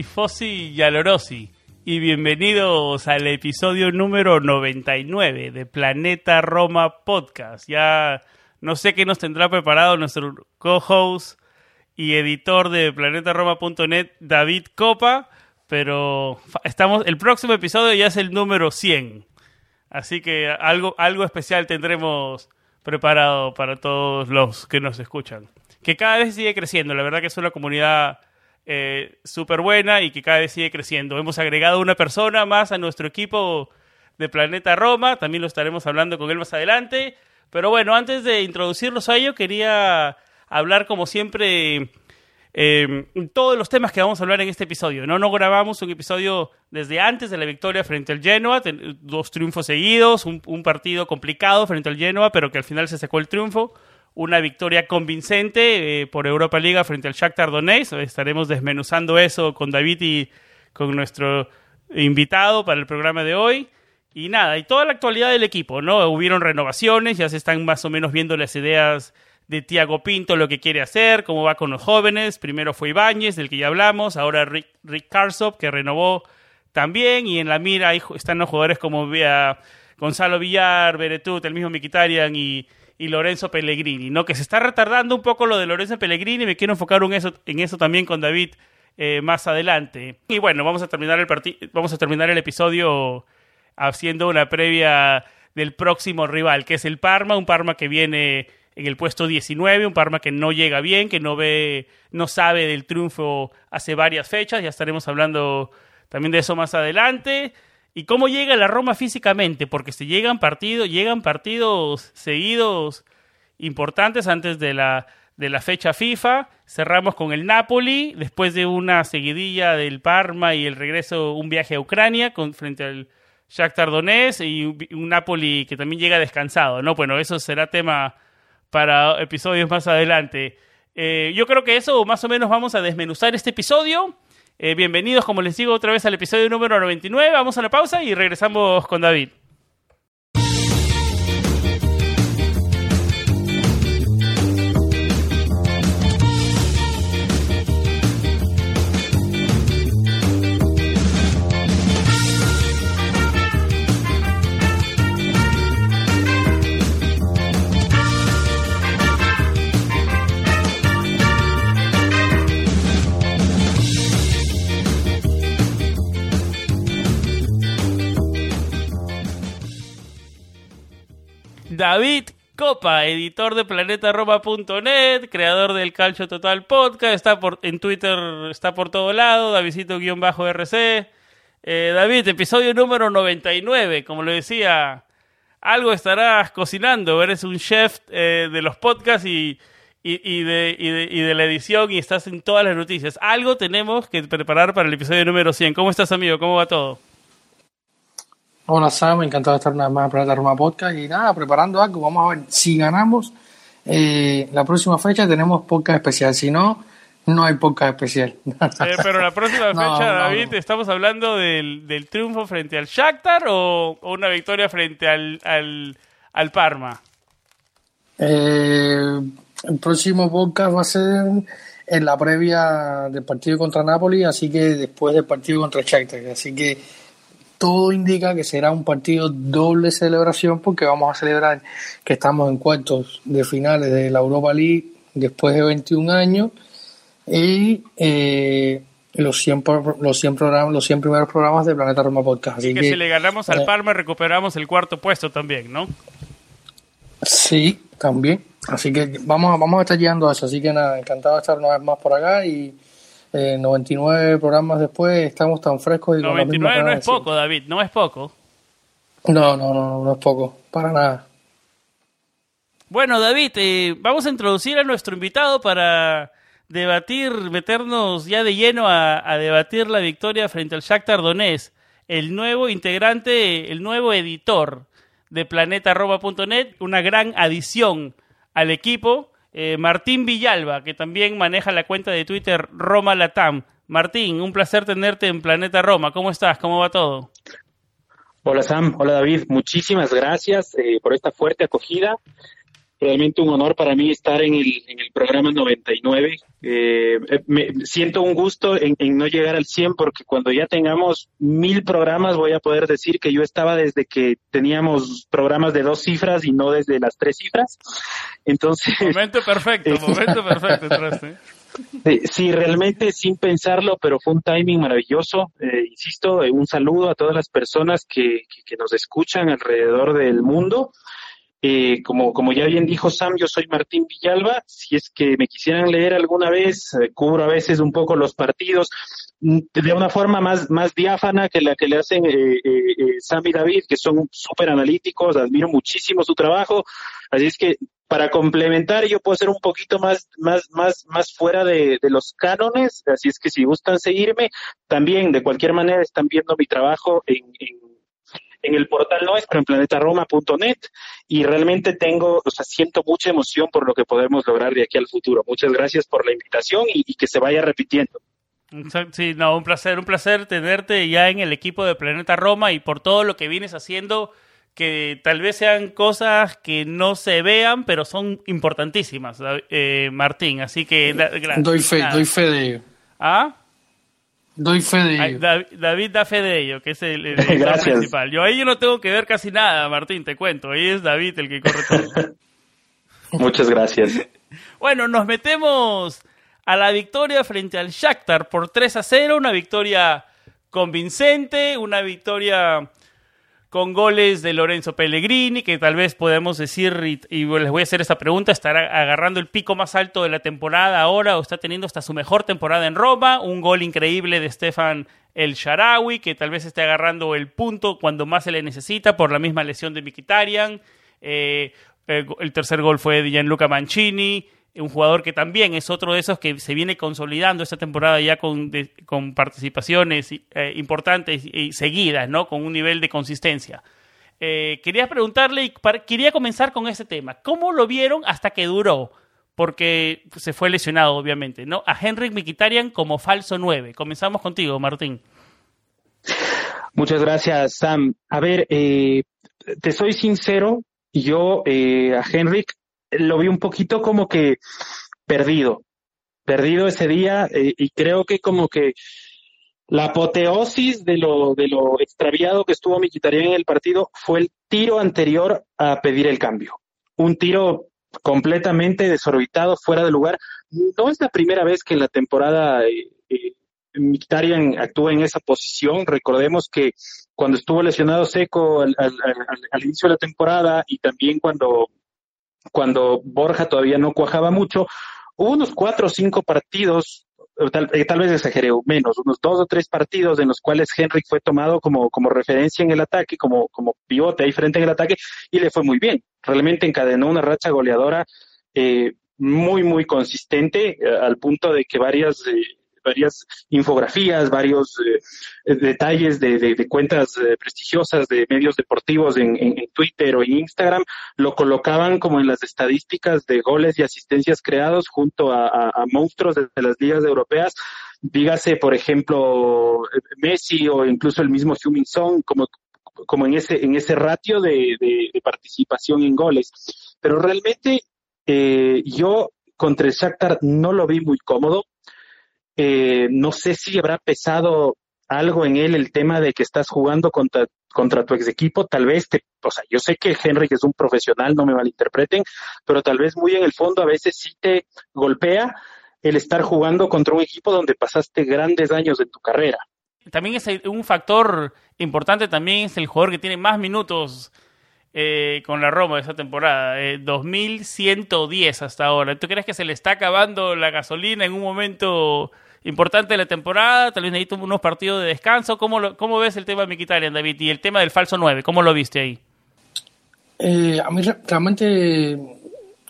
Tifosi y y bienvenidos al episodio número 99 de Planeta Roma Podcast. Ya no sé qué nos tendrá preparado nuestro co-host y editor de planetaroma.net, David Copa, pero estamos el próximo episodio ya es el número 100. Así que algo algo especial tendremos preparado para todos los que nos escuchan. Que cada vez sigue creciendo, la verdad que es una comunidad eh, súper buena y que cada vez sigue creciendo. Hemos agregado una persona más a nuestro equipo de Planeta Roma, también lo estaremos hablando con él más adelante. Pero bueno, antes de introducirlos a ello, quería hablar como siempre eh, todos los temas que vamos a hablar en este episodio. No, no grabamos un episodio desde antes de la victoria frente al Genoa, dos triunfos seguidos, un, un partido complicado frente al Genoa, pero que al final se sacó el triunfo una victoria convincente eh, por Europa Liga frente al Shakhtar Donetsk. Estaremos desmenuzando eso con David y con nuestro invitado para el programa de hoy. Y nada, y toda la actualidad del equipo, ¿no? Hubieron renovaciones, ya se están más o menos viendo las ideas de Tiago Pinto, lo que quiere hacer, cómo va con los jóvenes. Primero fue Ibáñez, del que ya hablamos, ahora Rick, Rick Karsop, que renovó también, y en la mira están los jugadores como Gonzalo Villar, Beretut, el mismo Miquitarian y y Lorenzo Pellegrini, ¿no? Que se está retardando un poco lo de Lorenzo Pellegrini, me quiero enfocar en eso, en eso también con David eh, más adelante. Y bueno, vamos a terminar el vamos a terminar el episodio haciendo una previa del próximo rival, que es el Parma, un Parma que viene en el puesto 19, un Parma que no llega bien, que no ve, no sabe del triunfo hace varias fechas, ya estaremos hablando también de eso más adelante. ¿Y cómo llega la Roma físicamente? Porque si llegan partidos, llegan partidos seguidos importantes antes de la, de la fecha FIFA. Cerramos con el Napoli, después de una seguidilla del Parma y el regreso, un viaje a Ucrania con, frente al Shakhtar Donetsk y un, Napoli que también llega descansado, ¿no? Bueno, eso será tema para episodios más adelante. Eh, yo creo que eso más o menos vamos a desmenuzar este episodio. Eh, bienvenidos, como les digo, otra vez al episodio número 99. Vamos a la pausa y regresamos con David. David Copa, editor de planetaroma.net, creador del Calcio Total Podcast, está por, en Twitter, está por todo lado, Davidito-RC. Eh, David, episodio número 99, como lo decía, algo estarás cocinando, eres un chef eh, de los podcasts y, y, de, y, de, la edición y estás en todas las noticias. Algo tenemos que preparar para el episodio número 100. ¿Cómo estás, amigo? ¿Cómo va todo? Hola Sam, encantado de estar una vez más en Planeta Roma Podcast y nada, preparando algo, vamos a ver si ganamos eh, la próxima fecha tenemos podcast especial, si no, no hay podcast especial. Eh, pero la próxima fecha, David, ¿estamos hablando del, triunfo frente al Shakhtar o, una victoria frente al, al, Parma? Eh, el próximo podcast va a ser en la previa del partido contra Napoli, así que después del partido contra Shakhtar, así que todo indica que será un partido doble celebración porque vamos a celebrar que estamos en cuartos de finales de la Europa League después de 21 años y eh, los 100, los, 100 programas, los 100 primeros programas de Planeta Roma Podcast. Así que, si le ganamos al eh, Parma recuperamos el cuarto puesto también, ¿no? Sí, también. Así que vamos, vamos a estar llegando a eso. Así que nada, encantado de estar una vez más por acá y 99 programas después estamos tan frescos y 99 no es poco, David, no es poco. No, no, no, no es poco, para nada. Bueno, David, eh, vamos a introducir a nuestro invitado para debatir, meternos ya de lleno a, debatir la victoria frente al Shakhtar Donetsk, el nuevo integrante, el nuevo editor de planetaroma.net, una gran adición al equipo, eh, Martín Villalba, que también maneja la cuenta de Twitter Roma Latam. Martín, un placer tenerte en Planeta Roma. ¿Cómo estás? ¿Cómo va todo? Hola Sam, hola David, muchísimas gracias eh, por esta fuerte acogida realmente un honor para mí estar en el, en el programa 99. Eh, me siento un gusto en, no llegar al 100 porque cuando ya tengamos mil programas voy a poder decir que yo estaba desde que teníamos programas de dos cifras y no desde las tres cifras. Entonces... Momento perfecto, momento perfecto. Sí, realmente sin pensarlo, pero fue un timing maravilloso. Eh, insisto, un saludo a todas las personas que, que nos escuchan alrededor del mundo. Eh, como, como ya bien dijo Sam, yo soy Martín Villalba. Si es que me quisieran leer alguna vez, eh, cubro a veces un poco los partidos mm, de una forma más, más diáfana que la que le hacen eh, Sam y David, que son súper analíticos, admiro muchísimo su trabajo. Así es que para complementar, yo puedo ser un poquito más, más, más, más fuera de, los cánones. Así es que si gustan seguirme, también de cualquier manera están viendo mi trabajo en en el portal nuestro, en planetaroma.net, y realmente tengo, o sea, siento mucha emoción por lo que podemos lograr de aquí al futuro. Muchas gracias por la invitación y, que se vaya repitiendo. Sí, no, un placer, un placer tenerte ya en el equipo de Planeta Roma y por todo lo que vienes haciendo, que tal vez sean cosas que no se vean, pero son importantísimas, eh, Martín. Así que... doy fe, doy fe de ello. ¿Ah? Doy fe de ello. David, da fe de ello, que es el, el principal. Yo ahí yo no tengo que ver casi nada, Martín, te cuento. Ahí es David el que corre todo. Muchas gracias. bueno, nos metemos a la victoria frente al Shakhtar por 3 a 0, una victoria convincente, una victoria con goles de Lorenzo Pellegrini, que tal vez podemos decir, y, les voy a hacer esta pregunta, ¿estará agarrando el pico más alto de la temporada ahora o está teniendo hasta su mejor temporada en Roma? Un gol increíble de Stefan El Sharawi, que tal vez esté agarrando el punto cuando más se le necesita por la misma lesión de Mikitarian. Eh, el tercer gol fue de Gianluca Mancini un jugador que también es otro de esos que se viene consolidando esta temporada ya con, con participaciones eh, importantes y seguidas, ¿no? Con un nivel de consistencia. Eh, quería preguntarle, y quería comenzar con ese tema. ¿Cómo lo vieron hasta que duró? Porque se fue lesionado, obviamente, ¿no? A Henrik Mikitarian como falso 9. Comenzamos contigo, Martín. Muchas gracias, Sam. A ver, eh, te soy sincero, yo a Henrik lo vi un poquito como que perdido, perdido ese día eh, y creo que como que la apoteosis de lo, de lo extraviado que estuvo Miquitaría en el partido fue el tiro anterior a pedir el cambio. Un tiro completamente desorbitado, fuera de lugar. No es la primera vez que en la temporada eh, eh actúa en esa posición. Recordemos que cuando estuvo lesionado seco al, inicio de la temporada y también cuando cuando Borja todavía no cuajaba mucho, hubo unos cuatro o cinco partidos, tal, eh, tal vez exageré menos, unos dos o tres partidos en los cuales Henrik fue tomado como, referencia en el ataque, como, pivote ahí frente en el ataque, y le fue muy bien. Realmente encadenó una racha goleadora eh, muy, muy consistente, eh, al punto de que varias varias infografías, varios eh, detalles de, cuentas eh, prestigiosas de medios deportivos en, Twitter o en Instagram, lo colocaban como en las estadísticas de goles y asistencias creados junto a, monstruos de, las ligas europeas. Dígase, por ejemplo, Messi o incluso el mismo Heung-Min Son, como como en ese en ese ratio de, participación en goles. Pero realmente eh, yo contra el Shakhtar no lo vi muy cómodo. Eh, no sé si habrá pesado algo en él el tema de que estás jugando contra, contra tu ex equipo, tal vez te, o sea, yo sé que Henry es un profesional, no me malinterpreten, pero tal vez muy en el fondo a veces sí te golpea el estar jugando contra un equipo donde pasaste grandes años en tu carrera. También es un factor importante, también es el jugador que tiene más minutos eh, con la Roma esa temporada, eh, 2110 hasta ahora. ¿Tú crees que se le está acabando la gasolina en un momento importante la temporada, tal vez necesita unos partidos de descanso. ¿Cómo, cómo ves el tema de Mkhitaryan, David? Y el tema del falso 9, ¿cómo lo viste ahí? Eh, a mí realmente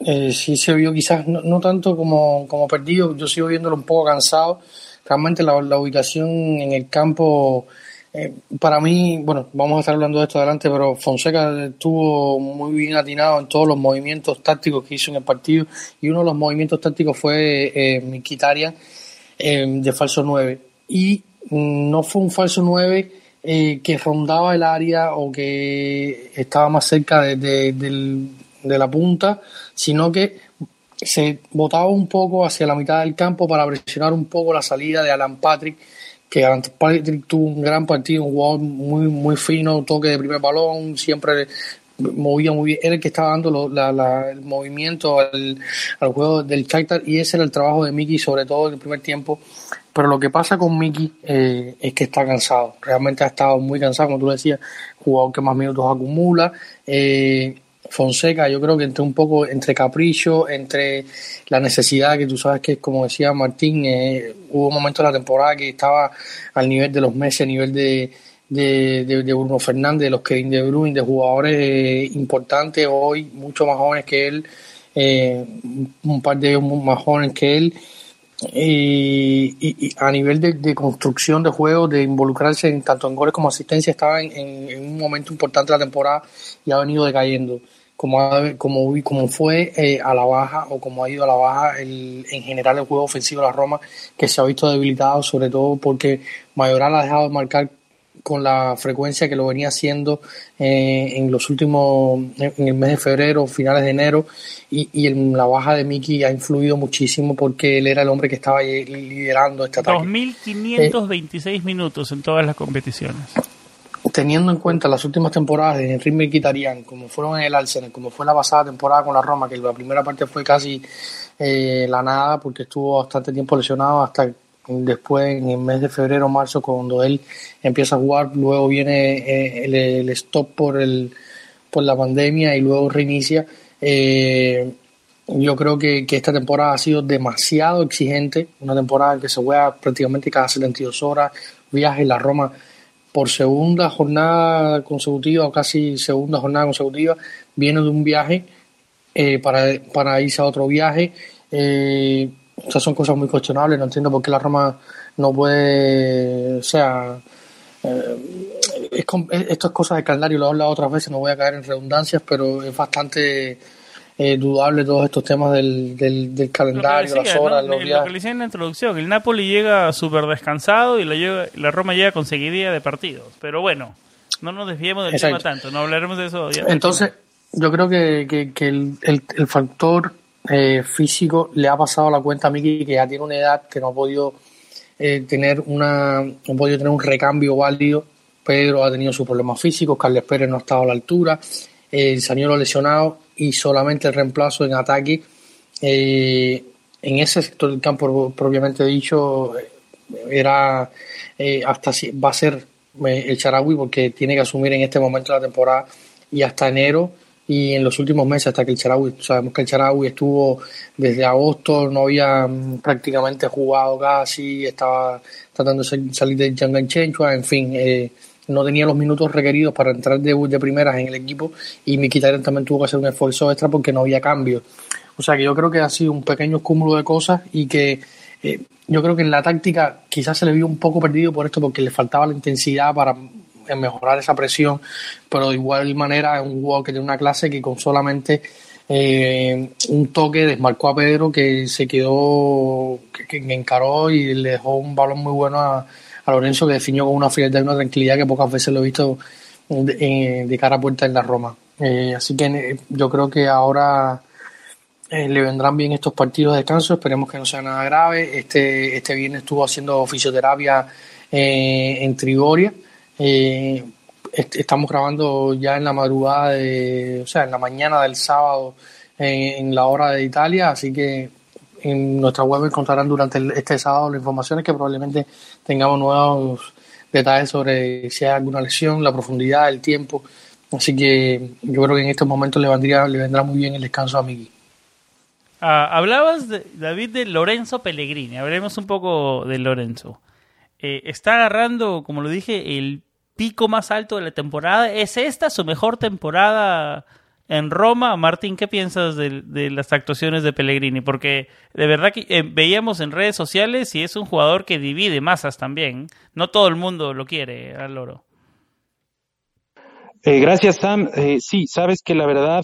eh, sí se vio quizás no, tanto como, como, perdido, yo sigo viéndolo un poco cansado. Realmente la, ubicación en el campo, eh, para mí, bueno, vamos a estar hablando de esto adelante, pero Fonseca estuvo muy bien atinado en todos los movimientos tácticos que hizo en el partido y uno de los movimientos tácticos fue eh, Mikitarian eh, de falso 9. Y no fue un falso 9 eh, que rondaba el área o que estaba más cerca de, la punta, sino que se botaba un poco hacia la mitad del campo para presionar un poco la salida de Alan Patrick, que Alan Patrick tuvo un gran partido, un jugador muy, muy fino, toque de primer balón, siempre movía muy bien, era el que estaba dando el movimiento al, juego del Shakhtar y ese era el trabajo de Miki sobre todo en el primer tiempo. Pero lo que pasa con Miki eh, es que está cansado. Realmente ha estado muy cansado como tú decías jugador que más minutos acumula. Eh, Fonseca yo creo que entre un poco entre capricho entre la necesidad que tú sabes que como decía Martín eh, hubo momentos de la temporada que estaba al nivel de los meses a nivel de de, de, Bruno Fernández, los Kevin De Bruyne, de jugadores eh, importantes hoy, mucho más jóvenes que él, eh, un par de ellos más jóvenes que él. Y, a nivel de, construcción de juego, de involucrarse en, tanto en goles como asistencia, estaba en, un momento importante de la temporada y ha venido decayendo. Como, como, como fue eh, a la baja o como ha ido a la baja el, en general el juego ofensivo de la Roma, que se ha visto debilitado, sobre todo porque Mayoral ha dejado de marcar con la frecuencia que lo venía haciendo eh, en los últimos, en el mes de febrero, finales de enero, y, y en la baja de Miki ha influido muchísimo porque él era el hombre que estaba liderando esta ataque. 2.526 minutos en todas las competiciones. Teniendo en cuenta las últimas temporadas de Henry Mkhitaryan, como fueron en el Arsenal, como fue la pasada temporada con la Roma, que la primera parte fue casi eh, la nada porque estuvo bastante tiempo lesionado hasta después en el mes de febrero marzo cuando él empieza a jugar luego viene eh, el, stop por el por la pandemia y luego reinicia eh, yo creo que, esta temporada ha sido demasiado exigente una temporada en que se juega prácticamente cada 72 horas viaje la Roma por segunda jornada consecutiva o casi segunda jornada consecutiva viene de un viaje eh, para, para irse a otro viaje esas son cosas muy cuestionables, no entiendo por qué la Roma no puede, o sea, eh, es, esto es cosa de calendario, lo he hablado otras veces, no voy a caer en redundancias, pero es bastante eh, dudable todos estos temas del, del, calendario, las horas, los días. Lo que le decía en la introducción, el Napoli llega súper descansado y la, la Roma llega con seguidilla de partidos, pero bueno, no nos desviemos del tema tanto, no hablaremos de eso. Entonces, yo creo que, que, que el, el, el factor eh, físico le ha pasado la cuenta a Miki que ya tiene una edad que no ha podido eh, tener una no ha podido tener un recambio válido Pedro ha tenido sus problemas físicos. Carles Pérez no ha estado a la altura. Eh, el lesionado y solamente el reemplazo en ataque eh, en ese sector del campo propiamente dicho era hasta si va a ser el Charawi porque tiene que asumir en este momento la temporada y hasta enero y en los últimos meses hasta que el Charaui, sabemos que el Charaui estuvo desde agosto, no había mm, prácticamente jugado casi, estaba tratando de salir de Changanchechua, en fin, eh, no tenía los minutos requeridos para entrar de, de primeras en el equipo y Mikitarian también tuvo que hacer un esfuerzo extra porque no había cambio. O sea que yo creo que ha sido un pequeño cúmulo de cosas y que eh, yo creo que en la táctica quizás se le vio un poco perdido por esto porque le faltaba la intensidad para en mejorar esa presión, pero de igual manera es un jugador que tiene una clase que con solamente eh, un toque desmarcó a Pedro que se quedó, que, encaró y le dejó un balón muy bueno a, Lorenzo que definió con una frialdad y una tranquilidad que pocas veces lo he visto de, cara a puerta en la Roma. Eh, así que eh, yo creo que ahora le vendrán bien estos partidos de descanso, esperemos que no sea nada grave. Este, este viernes estuvo haciendo fisioterapia en Trigoria eh, estamos grabando ya en la madrugada, de, o sea, en la mañana del sábado en, la hora de Italia, así que en nuestra web encontrarán durante este sábado las informaciones que probablemente tengamos nuevos detalles sobre si hay alguna lesión, la profundidad, el tiempo. Así que yo creo que en estos momentos le vendría, le vendrá muy bien el descanso a Miki. Ah, hablabas, de, David, de Lorenzo Pellegrini. Hablemos un poco de Lorenzo. Eh, está agarrando, como lo dije, el pico más alto de la temporada. ¿Es esta su mejor temporada en Roma? Martín, ¿qué piensas de, las actuaciones de Pellegrini? Porque de verdad que eh, veíamos en redes sociales y es un jugador que divide masas también. No todo el mundo lo quiere al loro. Eh, gracias, Sam. sí, sabes que la verdad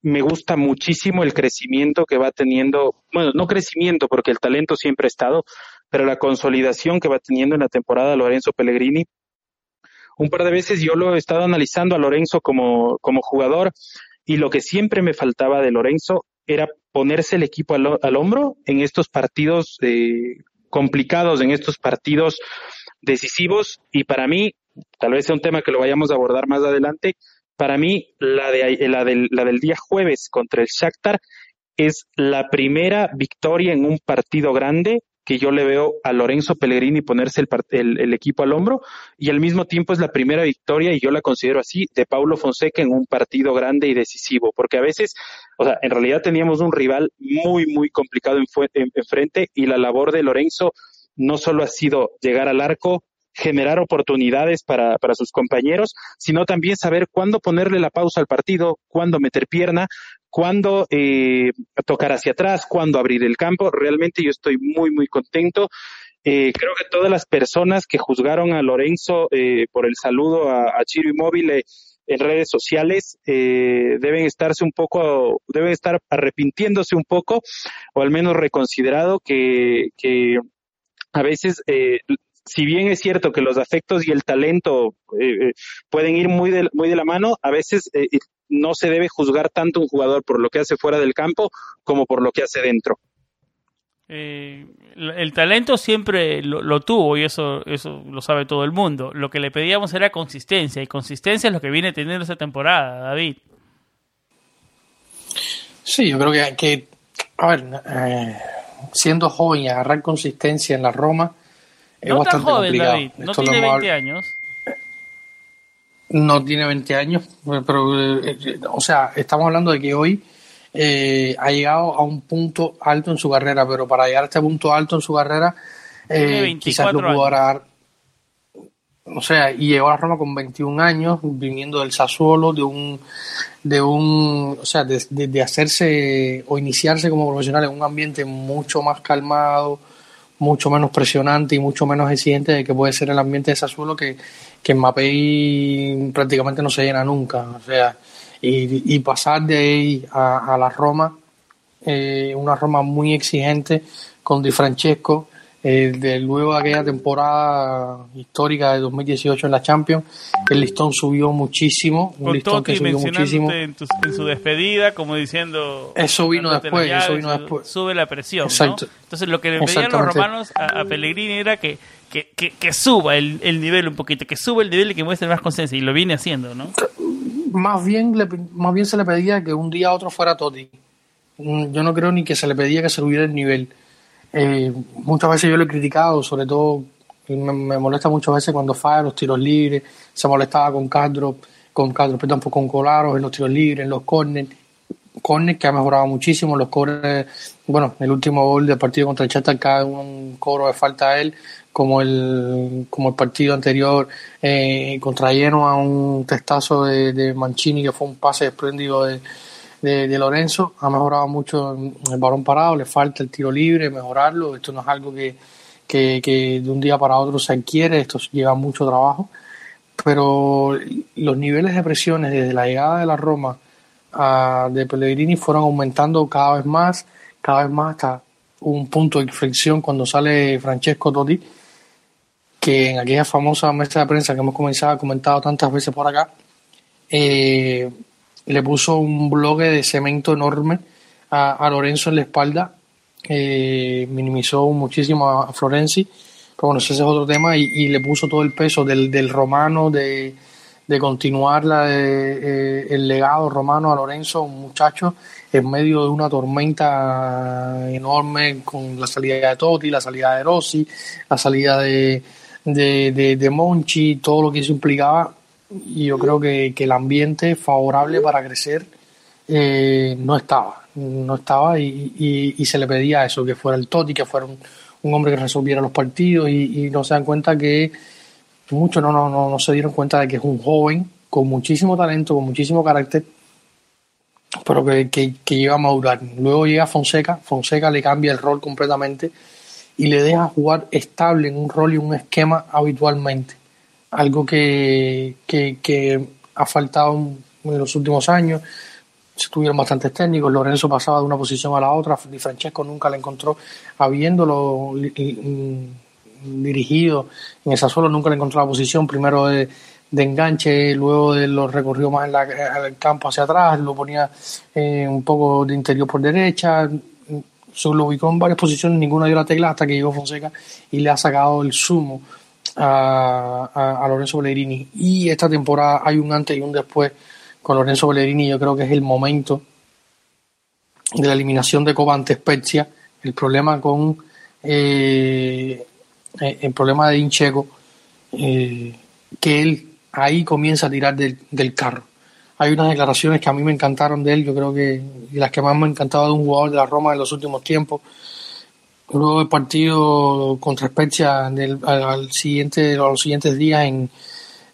me gusta muchísimo el crecimiento que va teniendo, bueno, no crecimiento porque el talento siempre ha estado, pero la consolidación que va teniendo en la temporada Lorenzo Pellegrini. Un par de veces yo lo he estado analizando a Lorenzo como, como jugador y lo que siempre me faltaba de Lorenzo era ponerse el equipo al, hombro en estos partidos eh, complicados, en estos partidos decisivos y para mí, tal vez sea un tema que lo vayamos a abordar más adelante, para mí, la, de, la, del, la del día jueves contra el Shakhtar es la primera victoria en un partido grande que yo le veo a Lorenzo Pellegrini ponerse el, el, equipo al hombro y al mismo tiempo es la primera victoria, y yo la considero así, de Paulo Fonseca en un partido grande y decisivo, porque a veces, o sea, en realidad teníamos un rival muy, muy complicado en, en frente y la labor de Lorenzo no solo ha sido llegar al arco, generar oportunidades para, para sus compañeros, sino también saber cuándo ponerle la pausa al partido, cuándo meter pierna, cuándo eh, tocar hacia atrás, cuándo abrir el campo. Realmente yo estoy muy, muy contento. Eh, creo que todas las personas que juzgaron a Lorenzo eh, por el saludo a, a Chiro Inmóvil en redes sociales deben estarse un poco, deben estar arrepintiéndose un poco o al menos reconsiderado que, que a veces si bien es cierto que los afectos y el talento eh, eh, pueden ir muy de, muy de la mano, a veces eh, no se debe juzgar tanto un jugador por lo que hace fuera del campo como por lo que hace dentro. el talento siempre lo, tuvo y eso, eso lo sabe todo el mundo. Lo que le pedíamos era consistencia y consistencia es lo que viene teniendo esta temporada, David. Sí, yo creo que, que a ver, siendo joven y agarrar consistencia en la Roma, no tan joven, David. No tiene 20 años. No tiene 20 años, pero, eh, o sea, estamos hablando de que hoy eh, ha llegado a un punto alto en su carrera, pero para llegar a este punto alto en su carrera, eh, quizás lo pudo dar. O sea, y llegó a Roma con 21 años, viniendo del Sassuolo, de un, de un, o sea, de hacerse o iniciarse como profesional en un ambiente mucho más calmado, mucho menos presionante y mucho menos exigente de que puede ser el ambiente de Sassuolo que, que en Mapei prácticamente no se llena nunca. O sea, y, pasar de ahí a, la Roma, eh, una Roma muy exigente con Di Francesco, eh, de luego de aquella temporada histórica de 2018 en la Champions, el listón subió muchísimo, un listón que subió muchísimo. En, su despedida, como diciendo... Eso vino después, eso vino después. Sube la presión, Entonces lo que le pedían los romanos a, Pellegrini era que, que, que, suba el, el, nivel un poquito, que suba el nivel y que muestre más conciencia, y lo viene haciendo, ¿no? Más bien, le, más bien se le pedía que un día a otro fuera Totti. Mm, yo no creo ni que se le pedía que se subiera el nivel eh, muchas veces yo lo he criticado, sobre todo me, molesta muchas veces cuando falla los tiros libres, se molestaba con Castro, con Castro, perdón, con Colaros en los tiros libres, en los corners, corners que ha mejorado muchísimo, los corners, bueno, el último gol del partido contra el Chata cae un cobro de falta a él, como el, como el partido anterior eh, contra a un testazo de, de Mancini que fue un pase desprendido de de, Lorenzo, ha mejorado mucho el balón parado, le falta el tiro libre, mejorarlo, esto no es algo que, que, de un día para otro se adquiere, esto lleva mucho trabajo, pero los niveles de presiones desde la llegada de la Roma a, de Pellegrini fueron aumentando cada vez más, cada vez más hasta un punto de inflexión cuando sale Francesco Totti, que en aquella famosa mesa de prensa que hemos comenzado, comentado tantas veces por acá, eh, le puso un bloque de cemento enorme a, Lorenzo en la espalda, eh, minimizó muchísimo a, Florenzi, pero bueno, ese es otro tema, y, le puso todo el peso del, del romano, de, de continuar la, eh, el legado romano a Lorenzo, un muchacho en medio de una tormenta enorme con la salida de Totti, la salida de Rossi, la salida de, de, de Monchi, todo lo que eso implicaba y yo creo que, el ambiente favorable para crecer eh, no estaba, no estaba y, y, se le pedía eso, que fuera el Toti, que fuera un, hombre que resolviera los partidos y, no se dan cuenta que muchos no, no, no, no se dieron cuenta de que es un joven con muchísimo talento, con muchísimo carácter, pero que, que, que llega a madurar. Luego llega Fonseca, Fonseca le cambia el rol completamente y le deja jugar estable en un rol y un esquema habitualmente. Algo que, que, ha faltado en los últimos años. Se tuvieron bastantes técnicos. Lorenzo pasaba de una posición a la otra. y Francesco nunca la encontró. Habiéndolo dirigido en esa solo, nunca le encontró la posición. Primero de, enganche, luego de lo recorrió más en, el campo hacia atrás, lo ponía eh, un poco de interior por derecha, se lo ubicó en varias posiciones, ninguna dio la tecla hasta que llegó Fonseca y le ha sacado el sumo a, Lorenzo Pellegrini. Y esta temporada hay un antes y un después con Lorenzo Pellegrini. Yo creo que es el momento de la eliminación de Coba ante Spezia. El problema con eh, el problema de Incheco, eh, que él ahí comienza a tirar del, del carro hay unas declaraciones que a mí me encantaron de él, yo creo que las que más me han encantado de un jugador de la Roma en los últimos tiempos. Luego del partido contra Spezia al, siguiente, los siguientes días en,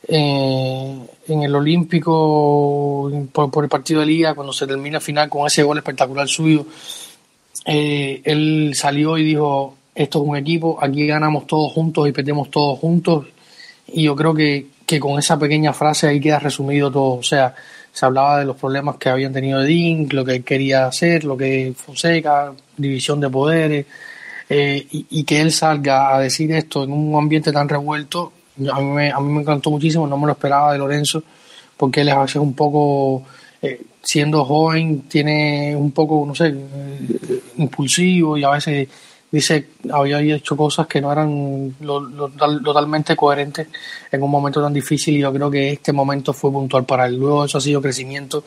eh, en el Olímpico por, el partido de Liga, cuando se termina el final con ese gol espectacular suyo, eh, él salió y dijo, esto es un equipo, aquí ganamos todos juntos y perdemos todos juntos. Y yo creo que que con esa pequeña frase ahí queda resumido todo. O sea, se hablaba de los problemas que habían tenido Dink, lo que él quería hacer, lo que Fonseca, división de poderes, eh, y, que él salga a decir esto en un ambiente tan revuelto, a mí me, a mí me encantó muchísimo, no me lo esperaba de Lorenzo, porque él es a veces un poco, eh, siendo joven, tiene un poco, no sé, eh, impulsivo y a veces dice había hecho cosas que no eran totalmente coherentes en un momento tan difícil y yo creo que este momento fue puntual para él. Luego eso ha sido crecimiento,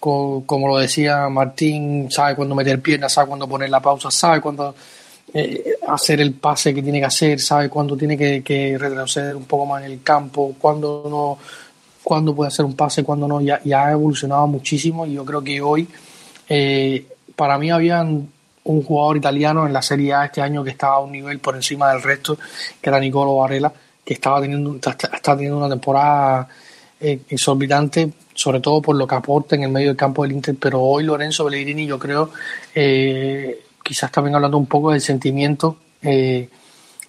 como, lo decía Martín, sabe cuándo meter piernas, sabe cuándo poner la pausa, sabe cuándo eh, hacer el pase que tiene que hacer, sabe cuándo tiene que, retroceder un poco más en el campo, cuándo no cuándo puede hacer un pase, cuándo no, ya, ha evolucionado muchísimo y yo creo que hoy eh, para mí habían un jugador italiano en la Serie A este año que estaba a un nivel por encima del resto, que era Nicolo Varela, que estaba teniendo, está, teniendo una temporada eh, exorbitante, sobre todo por lo que aporta en el medio del campo del Inter, pero hoy Lorenzo Pellegrini yo creo, eh, quizás también hablando un poco del sentimiento, eh,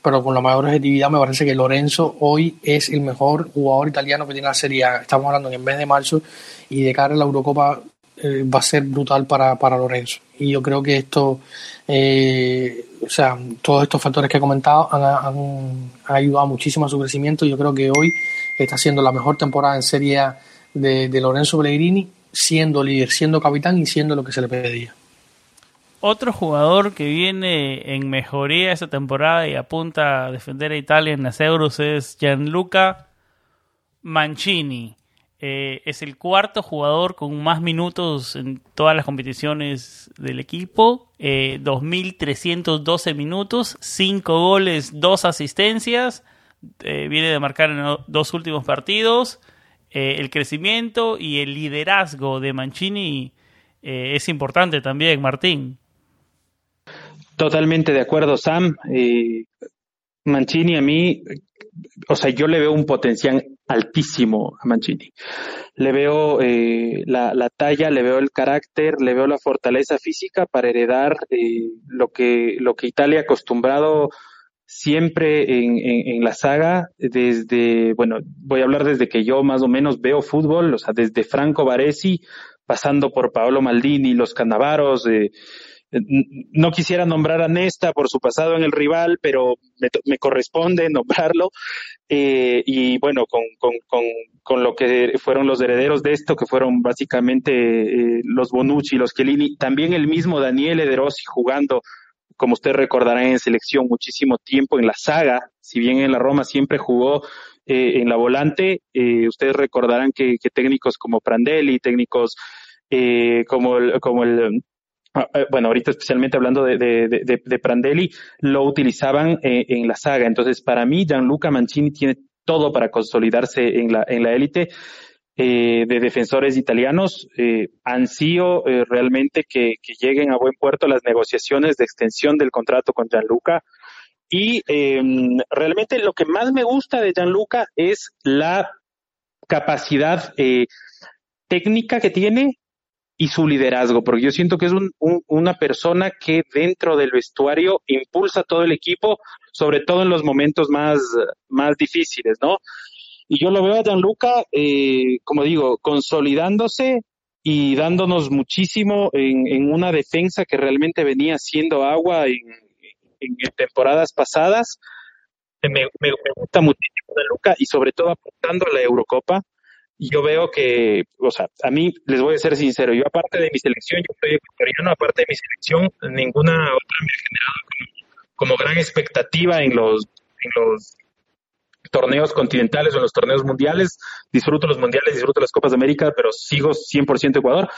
pero con la mayor objetividad me parece que Lorenzo hoy es el mejor jugador italiano que tiene la Serie A. Estamos hablando en el mes de marzo y de cara a la Eurocopa eh, va a ser brutal para, para Lorenzo. Y yo creo que esto, eh, o sea, todos estos factores que he comentado han, ayudado muchísimo a su crecimiento. Yo creo que hoy está siendo la mejor temporada en Serie A de, de Lorenzo Pellegrini, siendo líder, siendo capitán y siendo lo que se le pedía. Otro jugador que viene en mejoría esta temporada y apunta a defender a Italia en las Euros es Gianluca Mancini. Eh, es el cuarto jugador con más minutos en todas las competiciones del equipo. Eh, 2.312 minutos, 5 goles, 2 asistencias. Eh, viene de marcar en los dos últimos partidos. Eh, el crecimiento y el liderazgo de Mancini es importante también, Martín. Totalmente de acuerdo, Sam. Mancini a mí, o sea, yo le veo un potencial altísimo a Mancini. Le veo eh, la, la, talla, le veo el carácter, le veo la fortaleza física para heredar eh, lo que lo que Italia ha acostumbrado siempre en, en, la saga, desde, bueno, voy a hablar desde que yo más o menos veo fútbol, o sea, desde Franco Baresi, pasando por Paolo Maldini, los Cannavaros, eh, no quisiera nombrar a Nesta por su pasado en el rival, pero me, corresponde nombrarlo. Eh, y bueno, con, con, con, con, lo que fueron los herederos de esto, que fueron básicamente eh, los Bonucci, los Chiellini, también el mismo Daniel Ederossi jugando, como usted recordará, en selección muchísimo tiempo en la saga, si bien en la Roma siempre jugó eh, en la volante, ustedes recordarán que, que, técnicos como Prandelli, técnicos como como el Ah, eh, bueno, ahorita especialmente hablando de, de, Prandelli, lo utilizaban eh, en la saga. Entonces, para mí, Gianluca Mancini tiene todo para consolidarse en la en la élite. eh, de defensores italianos eh, ansío eh, realmente que, que, lleguen a buen puerto las negociaciones de extensión del contrato con Gianluca. Y em, realmente lo que más me gusta de Gianluca es la capacidad eh, técnica que tiene y su liderazgo, porque yo siento que es un, una persona que dentro del vestuario impulsa todo el equipo, sobre todo en los momentos más, más difíciles, ¿no? Y yo lo veo a Gianluca, eh, como digo, consolidándose y dándonos muchísimo en, en, una defensa que realmente venía siendo agua en, en temporadas pasadas. Me, me, me gusta muchísimo Gianluca y sobre todo apuntando a la Eurocopa yo veo que, o sea, a mí les voy a ser sincero, yo aparte de mi selección, yo soy ecuatoriano, aparte de mi selección, ninguna otra me ha generado como, gran expectativa en los, en los torneos continentales o en los torneos mundiales. Disfruto los mundiales, disfruto las Copas de América, pero sigo 100% Ecuador.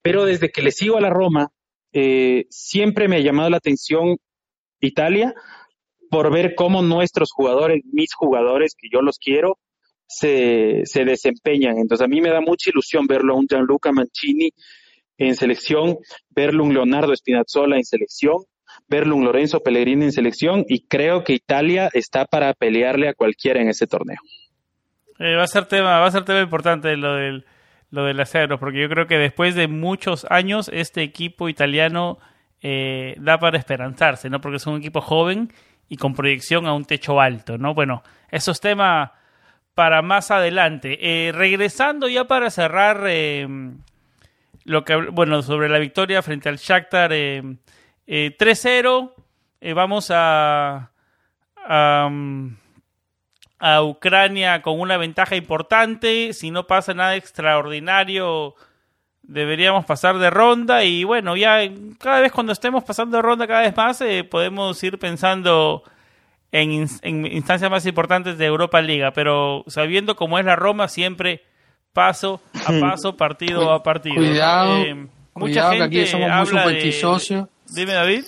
Pero desde que le sigo a la Roma, eh, siempre me ha llamado la atención Italia por ver cómo nuestros jugadores, mis jugadores, que yo los quiero, se, se desempeñan. Entonces a mí me da mucha ilusión verlo a un Gianluca Mancini en selección, verlo un Leonardo Spinazzola en selección, verlo un Lorenzo Pellegrini en selección y creo que Italia está para pelearle a cualquiera en ese torneo. Eh, va a ser tema, va a ser tema importante lo del lo del acero, porque yo creo que después de muchos años este equipo italiano eh, da para esperanzarse, ¿no? Porque es un equipo joven y con proyección a un techo alto, ¿no? Bueno, esos temas para más adelante. Eh, regresando ya para cerrar eh, lo que bueno sobre la victoria frente al Shakhtar eh, 3-0. Eh, vamos a, a, a Ucrania con una ventaja importante. Si no pasa nada extraordinario, deberíamos pasar de ronda. Y bueno, ya cada vez cuando estemos pasando de ronda, cada vez más, podemos ir pensando en, en, instancias más importantes de Europa Liga, pero sabiendo cómo es la Roma, siempre paso a hmm. paso, partido a partido. Cuidado, eh, mucha gente que aquí somos muy supersticiosos. Dime, David.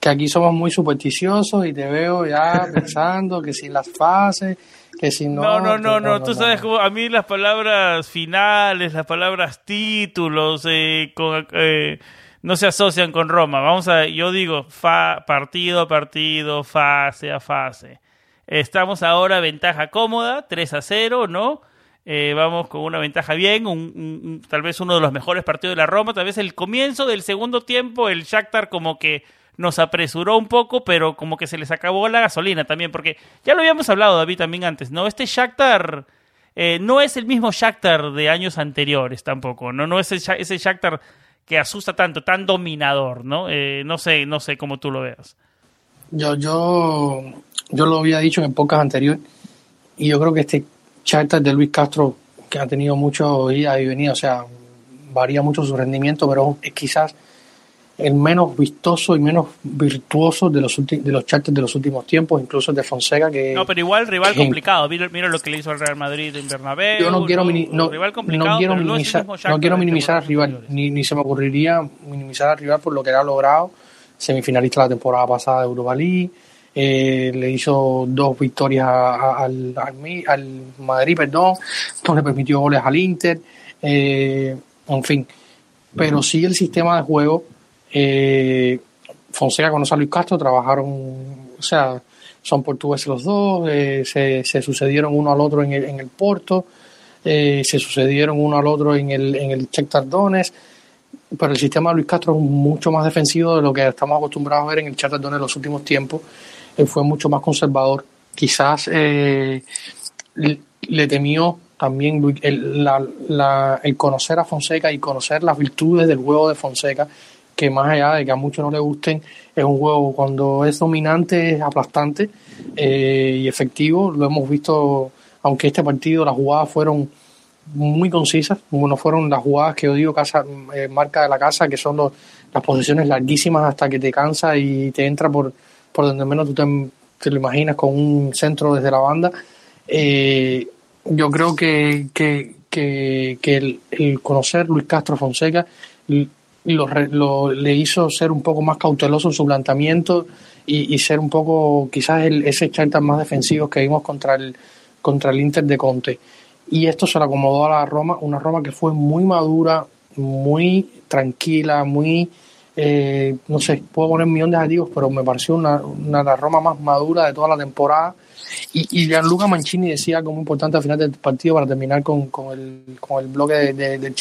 Que aquí somos muy supersticiosos y te veo ya pensando que si las fases, que si no. No, no, no, no, tú sabes cómo a mí las palabras finales, las palabras títulos, eh, con. Eh, no se asocian con Roma. Vamos a, yo digo, fa, partido a partido, fase a fase. Estamos ahora ventaja cómoda, 3 a 0, ¿no? Eh, vamos con una ventaja bien, un, tal vez uno de los mejores partidos de la Roma, tal vez el comienzo del segundo tiempo, el Shakhtar como que nos apresuró un poco, pero como que se les acabó la gasolina también, porque ya lo habíamos hablado, David, también antes, ¿no? Este Shakhtar eh, no es el mismo Shakhtar de años anteriores tampoco, ¿no? No es ese Shakhtar que asusta tanto, tan dominador, ¿no? Eh, no sé, no sé cómo tú lo veas. Yo, yo, yo lo había dicho en épocas anteriores y yo creo que este charter de Luis Castro, que ha tenido mucho ida y venida, o sea, varía mucho su rendimiento, pero es quizás el menos vistoso y menos virtuoso de los de los charters de los últimos tiempos, incluso el de Fonseca que no, pero igual rival complicado. Mira, mira, lo que le hizo al Real Madrid en Bernabéu. Yo no quiero, no, no, no quiero minimizar, no quiero minimizar al rival, ni, ni se me ocurriría minimizar al rival por lo que ha logrado, semifinalista la temporada pasada de Europa League. Eh, le hizo dos victorias a, a, al, al, al, Madrid, perdón, no le permitió goles al Inter, eh, en fin. Pero sí el sistema de juego eh, Fonseca con Luis Castro trabajaron, o sea, son portugueses los dos, eh, se, sucedieron uno al otro en el, en el Porto, eh, se sucedieron uno al otro en el, en el Tardones, pero el sistema de Luis Castro es mucho más defensivo de lo que estamos acostumbrados a ver en el Tardones en los últimos tiempos, él fue mucho más conservador, quizás eh, le temió también el, el conocer a Fonseca y conocer las virtudes del juego de Fonseca que más allá de que a muchos no les gusten, es un juego cuando es dominante, es aplastante eh, y efectivo. Lo hemos visto, aunque este partido las jugadas fueron muy concisas, no fueron las jugadas que yo digo casa, eh, marca de la casa, que son los, las posiciones larguísimas hasta que te cansa y te entra por, por donde menos tú te, lo imaginas con un centro desde la banda. Eh, yo creo que, que, que, que el, conocer Luis Castro Fonseca lo, lo, le hizo ser un poco más cauteloso en su planteamiento y, y ser un poco quizás el, ese charter más defensivo que vimos contra el, contra el Inter de Conte. y esto se le acomodó a la Roma, una Roma que fue muy madura, muy tranquila, muy, eh, no sé, puedo poner un millón de adjetivos, pero me pareció una, una la Roma más madura de toda la temporada. Y, y Gianluca Mancini decía algo muy importante al final del partido para terminar con, con, el, con el bloque de, de, del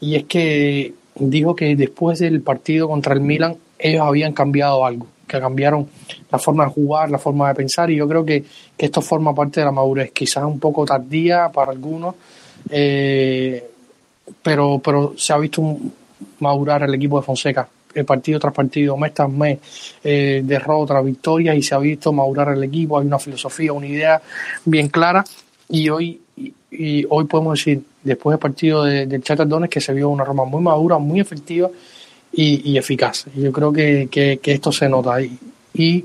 y es que dijo que después del partido contra el Milan ellos habían cambiado algo, que cambiaron la forma de jugar, la forma de pensar, y yo creo que, que esto forma parte de la madurez, quizás un poco tardía para algunos, eh, pero, pero se ha visto madurar el equipo de Fonseca, el partido tras partido, mes tras mes, eh, derrota, victoria, y se ha visto madurar el equipo, hay una filosofía, una idea bien clara, y hoy, y hoy podemos decir, después del partido de, del Shakhtar Donetsk, que se vio una Roma muy madura, muy efectiva, y, y eficaz. Yo creo que, que, esto se nota y, y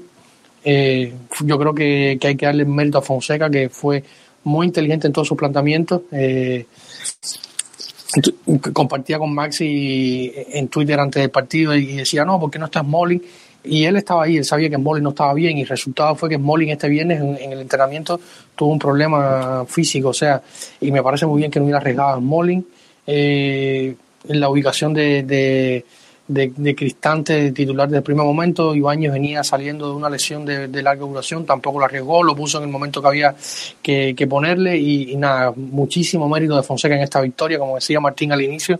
eh, yo creo que, hay que darle mérito a Fonseca, que fue muy inteligente en todos sus planteamientos. Eh, compartía con Maxi en Twitter antes del partido y decía, no, ¿por qué no está Smalling? Y él estaba ahí, él sabía que Smalling no estaba bien y el resultado fue que Smalling este viernes en, el entrenamiento tuvo un problema físico, o sea, y me parece muy bien que no hubiera arriesgado a Smalling. Eh, en la ubicación de, de de, de Cristante titular del primer momento. Ibáñez venía saliendo de una lesión de, larga duración, tampoco lo arriesgó, lo puso en el momento que había que, ponerle y, nada, muchísimo mérito de Fonseca en esta victoria, como decía Martín al inicio,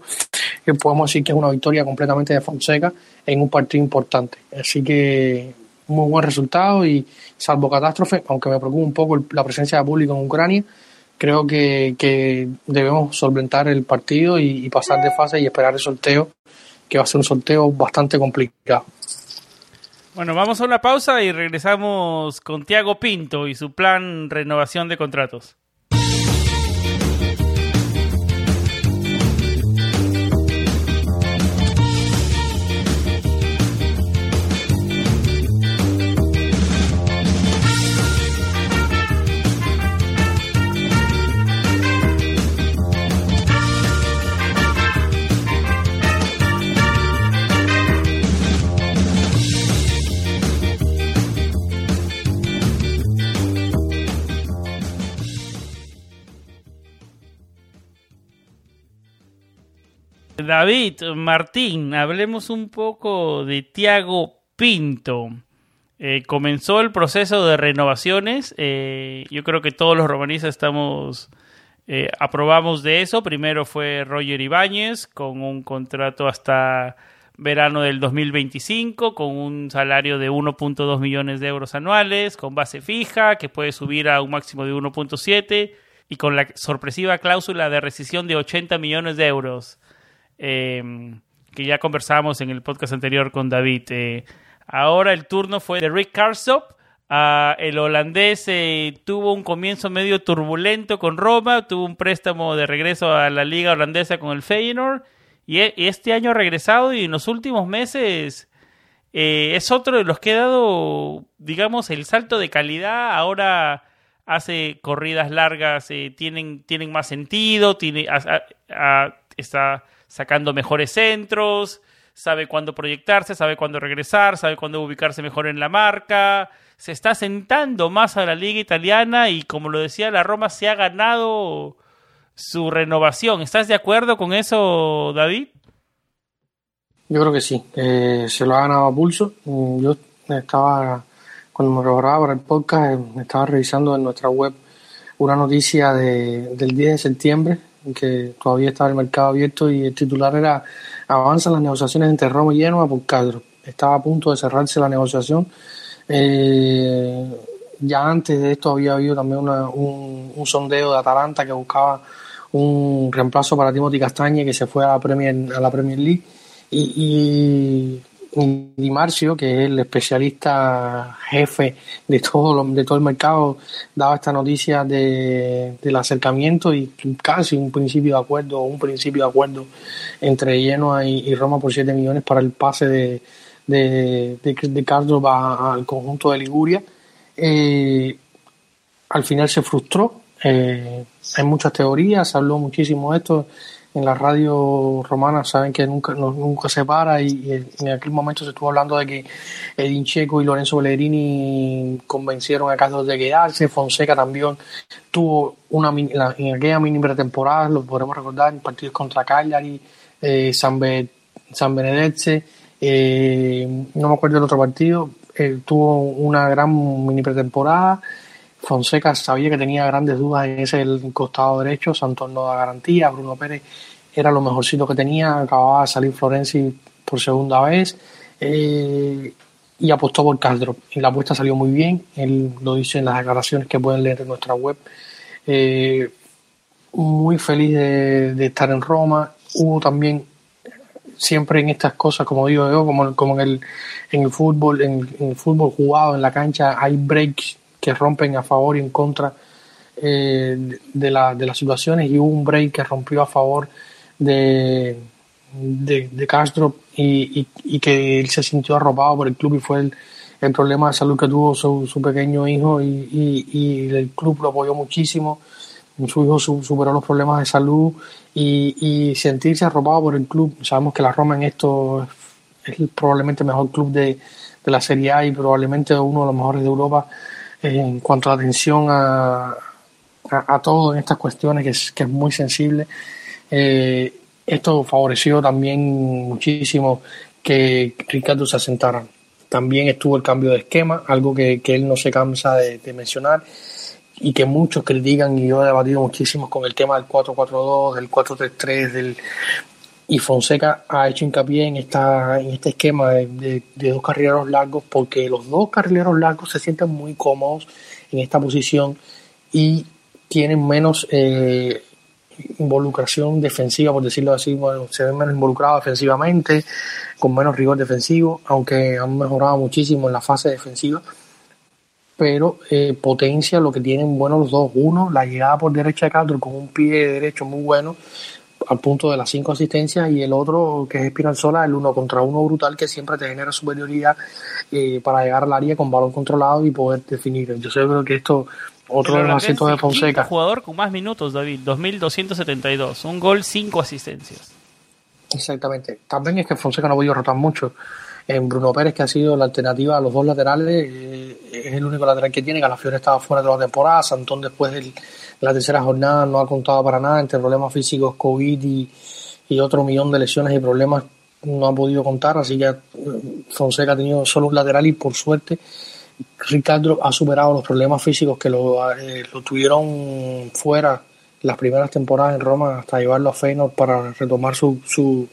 que podemos decir que es una victoria completamente de Fonseca en un partido importante. Así que muy buen resultado y salvo catástrofe, aunque me preocupa un poco la presencia de público en Ucrania, creo que, debemos solventar el partido y pasar de fase y esperar el sorteo que va a ser un sorteo bastante complicado. Bueno, vamos a una pausa y regresamos con Tiago Pinto y su plan renovación de contratos. David, Martín, hablemos un poco de Tiago Pinto. Eh, comenzó el proceso de renovaciones. Eh, yo creo que todos los romanistas estamos eh, aprobamos de eso. Primero fue Roger Ibáñez con un contrato hasta verano del 2025 con un salario de 1.2 millones de euros anuales con base fija que puede subir a un máximo de 1.7 y con la sorpresiva cláusula de rescisión de 80 millones de euros eh, que ya conversábamos en el podcast anterior con David. Eh, ahora el turno fue de Rick Karsop. Uh, el holandés eh, tuvo un comienzo medio turbulento con Roma, tuvo un préstamo de regreso a la liga holandesa con el Feyenoord y, e este año ha regresado y en los últimos meses eh, es otro de los que ha dado, digamos, el salto de calidad. Ahora hace corridas largas, tienen, tienen más sentido, tiene, está sacando mejores centros, sabe cuándo proyectarse, sabe cuándo regresar, sabe cuándo ubicarse mejor en la marca, se está sentando más a la liga italiana y como lo decía la Roma se ha ganado su renovación. ¿Estás de acuerdo con eso, David? Yo creo que sí, eh, se lo ha ganado a pulso. Yo estaba, cuando me preparaba para el podcast, estaba revisando en nuestra web una noticia de, del 10 de septiembre que todavía estaba el mercado abierto y el titular era avanzan las negociaciones entre Roma y Genoa por Cadro. Estaba a punto de cerrarse la negociación. Eh, ya antes de esto había habido también un, un, sondeo de Atalanta que buscaba un reemplazo para Timothy Castañe que se fue a la Premier, a la Premier League y Di Marcio, que es el especialista jefe de todo, de todo el mercado, daba esta noticia de, del acercamiento y casi un principio de acuerdo, un principio de acuerdo entre Genoa y, Roma por 7 millones para el pase de, de, de, de al conjunto de Liguria. Eh, al final se frustró. Eh, hay muchas teorías, se habló muchísimo de esto en la radio romana saben que nunca, nunca se para y, en aquel momento se estuvo hablando de que Edin Checo y Lorenzo Pellegrini convencieron a Carlos de quedarse, Fonseca también tuvo una en aquella mini pretemporada, lo podemos recordar, en partidos contra Cagliari, eh, San, San Benedetto, eh, no me acuerdo del otro partido, eh, tuvo una gran mini pretemporada, Fonseca sabía que tenía grandes dudas en ese costado derecho, Santos no da garantía, Bruno Pérez era lo mejorcito que tenía, acababa de salir Florenzi por segunda vez eh, y apostó por Castro. Y la apuesta salió muy bien, él lo dice en las declaraciones que pueden leer en nuestra web. Eh, muy feliz de, estar en Roma. Hubo también siempre en estas cosas, como digo yo, como, como en, el, en el fútbol, en, en el fútbol jugado en la cancha, hay breaks que rompen a favor y en contra eh, de, la, de las situaciones y hubo un break que rompió a favor de, de, Castro y, y, que él se sintió arropado por el club y fue el, el problema de salud que tuvo su, su pequeño hijo y, y, el club lo apoyó muchísimo. Su hijo superó los problemas de salud y, sentirse arropado por el club. Sabemos que la Roma en esto es probablemente el mejor club de, de la Serie A y probablemente uno de los mejores de Europa en cuanto a atención a, a, todo en estas cuestiones, que es, que es muy sensible. Eh, esto favoreció también muchísimo que Ricardo se asentara. También estuvo el cambio de esquema, algo que, que él no se cansa de, mencionar y que muchos critican y yo he debatido muchísimo con el tema del 4-4-2, del 4-3-3, del, y Fonseca ha hecho hincapié en, esta, en este esquema de, dos carrileros largos porque los dos carrileros largos se sienten muy cómodos en esta posición y tienen menos eh, involucración defensiva, por decirlo así, se ven menos involucrados defensivamente, con menos rigor defensivo, aunque han mejorado muchísimo en la fase defensiva, pero eh, potencia lo que tienen bueno los dos. Uno, la llegada por derecha de Castro con un pie derecho muy bueno, al punto de las cinco asistencias y el otro que es Espinalzola, el uno contra uno brutal que siempre te genera superioridad eh, para llegar al área con balón controlado y poder definir. Yo sé que esto otro de los asientos de Fonseca. jugador con más minutos, David, 2272, un gol, cinco asistencias. Exactamente. También es que Fonseca no ha podido rotar mucho. En Bruno Pérez, que ha sido la alternativa a los dos laterales, eh, es el único lateral que tiene. Galafiore estaba fuera de la temporada. Santón, después del la tercera jornada no ha contado para nada, entre problemas físicos, COVID y, otro millón de lesiones y problemas no ha podido contar, así que eh, Fonseca ha tenido solo un lateral y por suerte Ricardo ha superado los problemas físicos que lo, eh, tuvieron fuera las primeras temporadas en Roma hasta llevarlo a Feyenoord para retomar su, su,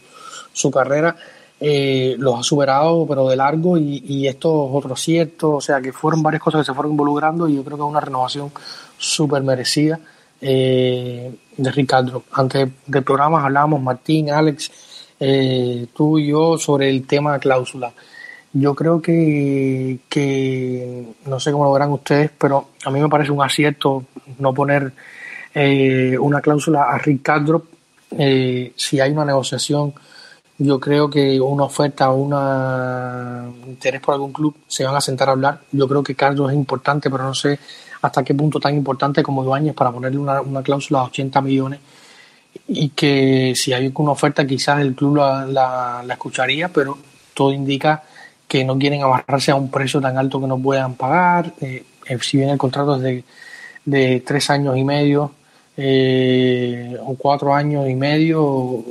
su carrera. Eh, los ha superado, pero de largo, y, y esto es otro cierto, o sea que fueron varias cosas que se fueron involucrando y yo creo que es una renovación súper merecida eh, de Ricardo. Antes del programa hablábamos, Martín, Alex, eh, tú y yo, sobre el tema de cláusula. Yo creo que, que, no sé cómo lo verán ustedes, pero a mí me parece un acierto no poner eh, una cláusula a Ricardo si hay una negociación yo creo que una oferta o un interés por algún club se van a sentar a hablar. Yo creo que Carlos es importante, pero no sé hasta qué punto tan importante como Ibáñez para ponerle una, cláusula de 80 millones y que si hay una oferta quizás el club la, escucharía, pero todo indica que no quieren amarrarse a un precio tan alto que no puedan pagar. Eh, eh, si bien el contrato es de, de tres años y medio eh, o cuatro años y medio,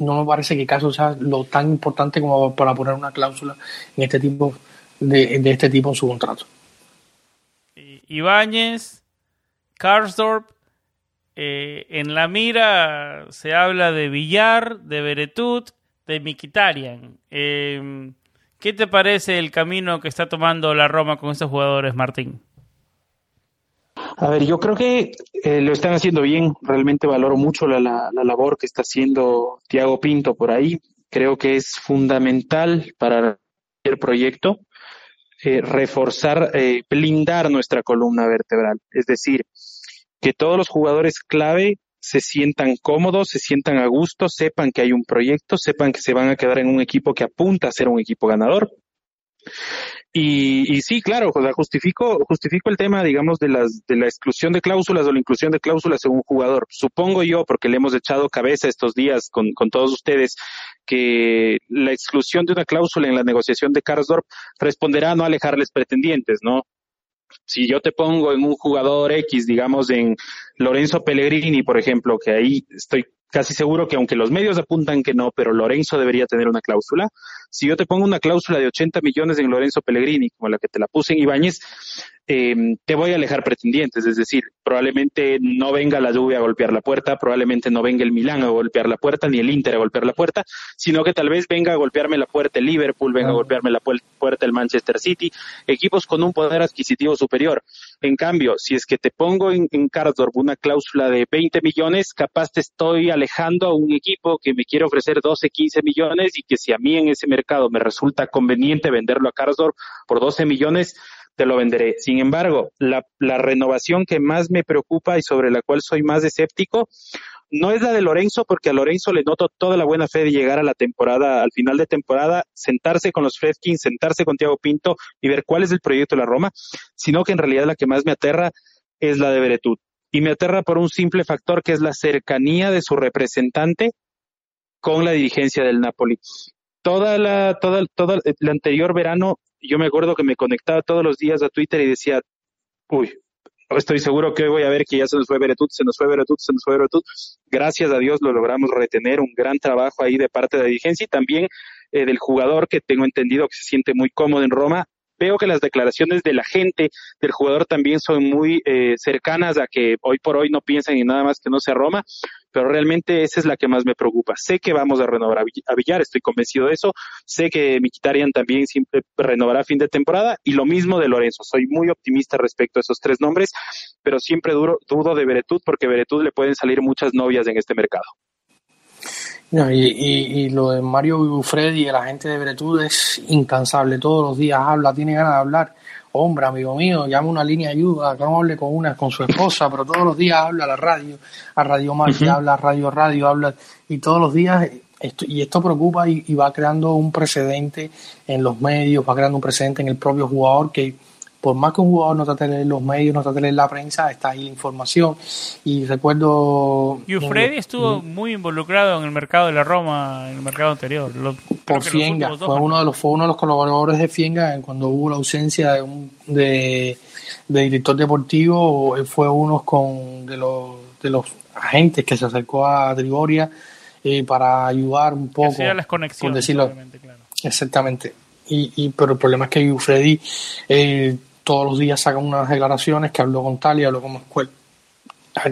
no me parece que caso sea lo tan importante como para poner una cláusula en este tipo de, este tipo en su contrato. Ibáñez, Karsdorp, eh, en la mira se habla de Villar, de Beretut, de Mikitarian. Eh, ¿Qué te parece el camino que está tomando la Roma con estos jugadores, Martín? A ver, yo creo que eh, lo están haciendo bien. Realmente valoro mucho la, la, labor que está haciendo Tiago Pinto por ahí. Creo que es fundamental para el proyecto eh, reforzar, eh, blindar nuestra columna vertebral. Es decir, que todos los jugadores clave se sientan cómodos, se sientan a gusto, sepan que hay un proyecto, sepan que se van a quedar en un equipo que apunta a ser un equipo ganador Y, sí, claro, justifico, justifico el tema, digamos, de, las, de la exclusión de cláusulas o la inclusión de cláusulas en un jugador. Supongo yo, porque le hemos echado cabeza estos días con, con todos ustedes, que la exclusión de una cláusula en la negociación de Karsdorp responderá a no alejarles pretendientes, ¿no? si yo te pongo en un jugador X, digamos en Lorenzo Pellegrini, por ejemplo, que ahí estoy casi seguro que aunque los medios apuntan que no, pero Lorenzo debería tener una cláusula. Si yo te pongo una cláusula de 80 millones en Lorenzo Pellegrini, como la que te la puse en Ibáñez, eh, te voy a alejar pretendientes, es decir, probablemente no venga la lluvia a golpear la puerta, probablemente no venga el Milán a golpear la puerta, ni el Inter a golpear la puerta, sino que tal vez venga a golpearme la puerta el Liverpool, venga a golpearme la puerta el Manchester City, equipos con un poder adquisitivo superior. En cambio, si es que te pongo en, en una cláusula de 20 millones, capaz te estoy alejando a un equipo que me quiere ofrecer 12, 15 millones y que si a mí en ese mercado me resulta conveniente venderlo a Karsdorp por 12 millones, te lo venderé. Sin embargo, la, renovación que más me preocupa y sobre la cual soy más escéptico no es la de Lorenzo, porque a Lorenzo le noto toda la buena fe de llegar a la temporada, al final de temporada, sentarse con los Fredkins, sentarse con Tiago Pinto y ver cuál es el proyecto de la Roma, sino que en realidad la que más me aterra es la de Beretud. Y me aterra por un simple factor que es la cercanía de su representante con la dirigencia del Napoli. Toda la, toda, todo el anterior verano yo me acuerdo que me conectaba todos los días a Twitter y decía, uy, estoy seguro que hoy voy a ver que ya se nos fue Beretut, se nos fue Beretut, se nos fue Beretut. Gracias a Dios lo logramos retener, un gran trabajo ahí de parte de la dirigencia y también eh, del jugador que tengo entendido que se siente muy cómodo en Roma veo que las declaraciones de la gente, del jugador también son muy eh, cercanas a que hoy por hoy no piensan en nada más que no sea Roma, pero realmente esa es la que más me preocupa. Sé que vamos a renovar a Villar, estoy convencido de eso, sé que Miquitarian también renovará a fin de temporada y lo mismo de Lorenzo, soy muy optimista respecto a esos tres nombres, pero siempre duro, dudo de Beretud porque Beretud le pueden salir muchas novias en este mercado. No, y, y, lo de Mario y la gente de Bretud es incansable. Todos los días habla, tiene ganas de hablar. Hombre, amigo mío, llama una línea de ayuda, que no hable con una, con su esposa, pero todos los días habla a la radio, a Radio Marca, habla a Radio Radio, habla, y todos los días, esto, y esto preocupa y, y va creando un precedente en los medios, va creando un precedente en el propio jugador que por más que un jugador no trate de leer los medios, no trate de leer la prensa, está ahí la información. Y recuerdo. Y Freddy estuvo muy involucrado en el mercado de la Roma, en el mercado anterior. por Fienga, fue uno, de los, fue uno de los colaboradores de Fienga cuando hubo la ausencia de, un, de, director deportivo. fue uno con, de, los, de los agentes que se acercó a Trigoria eh, para ayudar un poco. las conexiones. decirlo. Exactamente. Y, y, pero el problema es que Freddy eh, todos los días saca unas declaraciones que habló con tal y habló con Escuela.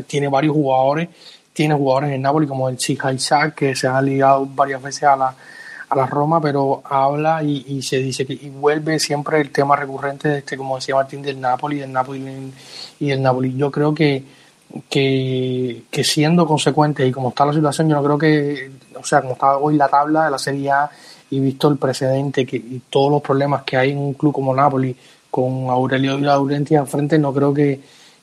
Tiene varios jugadores, tiene jugadores en Napoli como el Chica Isaac, que se ha ligado varias veces a la, a la Roma, pero habla y, se dice que y vuelve siempre el tema recurrente de este, como decía Martín, del Napoli, del Napoli y del Napoli. Yo creo que, que, siendo consecuente y como está la situación, yo no creo que, o sea, como está hoy la tabla de la Serie A y visto el precedente que, y todos los problemas que hay en un club como Napoli, con Aurelio y Laurenti al frente, no creo que,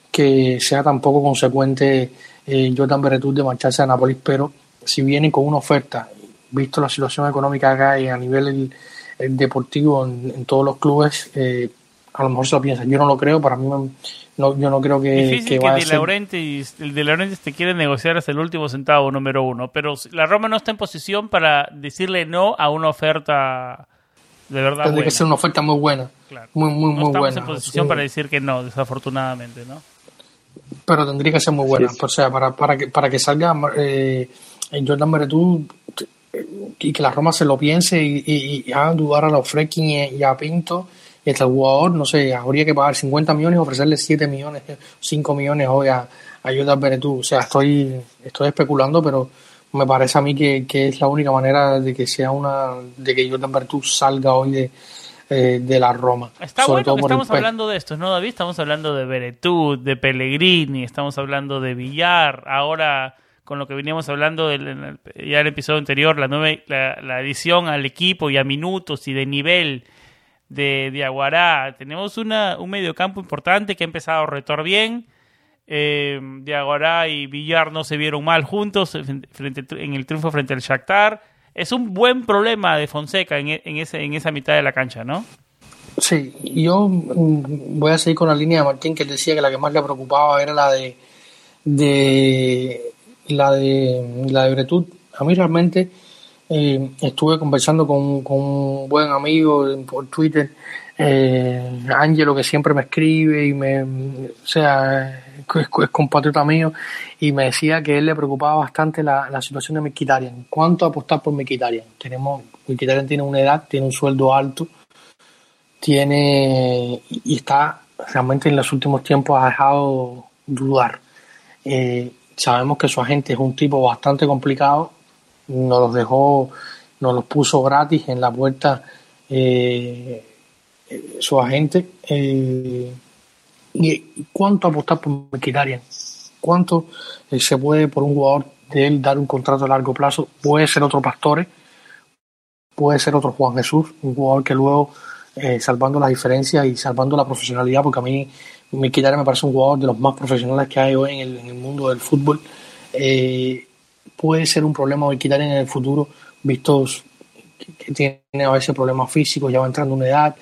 que sea tampoco consecuente eh, Jordan Beretud de marcharse a Nápoles, pero si viene con una oferta, visto la situación económica que hay a nivel deportivo en, todos los clubes, eh, a lo mejor se lo piensa. Yo no lo creo, para mí no, yo no creo que, Difícil que, de Laurentiis, el de Laurentiis te quiere negociar hasta el último centavo número uno, pero la Roma no está en posición para decirle no a una oferta de verdad. Tendría que ser una oferta muy buena. Muy, muy, muy buena. en posición para decir que no, desafortunadamente, ¿no? Pero tendría que ser muy buena. O sea, para, para, que, para que salga eh, en Jordan Beretú y que la Roma se lo piense y, y, hagan dudar a los Freaking y, a Pinto. Y este jugador, no sé, habría que pagar 50 millones y ofrecerle 7 millones, 5 millones hoy a, a Jordan Beretú. O sea, estoy, estoy especulando, pero me parece a mí que, que, es la única manera de que sea una de que Jordan Bertú salga hoy de, eh, de la Roma. Está bueno que estamos hablando de esto, ¿no, David? Estamos hablando de Beretú, de Pellegrini, estamos hablando de Villar, ahora con lo que veníamos hablando del, ya el episodio anterior, la, nueva, la, edición al equipo y a minutos y de nivel de, de Aguará. Tenemos una, un mediocampo importante que ha empezado a retor bien eh, Diagorá y Villar no se vieron mal juntos frente, en el triunfo frente al Shakhtar. Es un buen problema de Fonseca en, ese, en esa mitad de la cancha, ¿no? Sí, yo mm, voy a seguir con la línea de Martín que decía que la que más le preocupaba era la de, de la de la de Bretud. A mí realmente eh, estuve conversando con, con, un buen amigo por Twitter, eh, Ángelo, que siempre me escribe y me, o sea, es, compatriota mío, y me decía que él le preocupaba bastante la, situación de Miquitarian. ¿Cuánto apostar por Miquitarian? Tenemos, Miquitarian tiene una edad, tiene un sueldo alto, tiene y está realmente en los últimos tiempos ha dejado dudar. Eh, sabemos que su agente es un tipo bastante complicado, nos los dejó, nos los puso gratis en la puerta eh, su agente. Eh, ¿Y cuánto apostar por Mkhitaryan? ¿Cuánto se puede por un jugador de él dar un contrato a largo plazo? Puede ser otro Pastore, puede ser otro Juan Jesús, un jugador que luego eh, salvando las diferencias y salvando la profesionalidad, porque a mí Mkhitaryan me parece un jugador de los más profesionales que hay hoy en el, mundo del fútbol. Eh, puede ser un problema Mkhitaryan en el futuro, vistos que, tiene a veces problemas físicos, ya va entrando en una edad,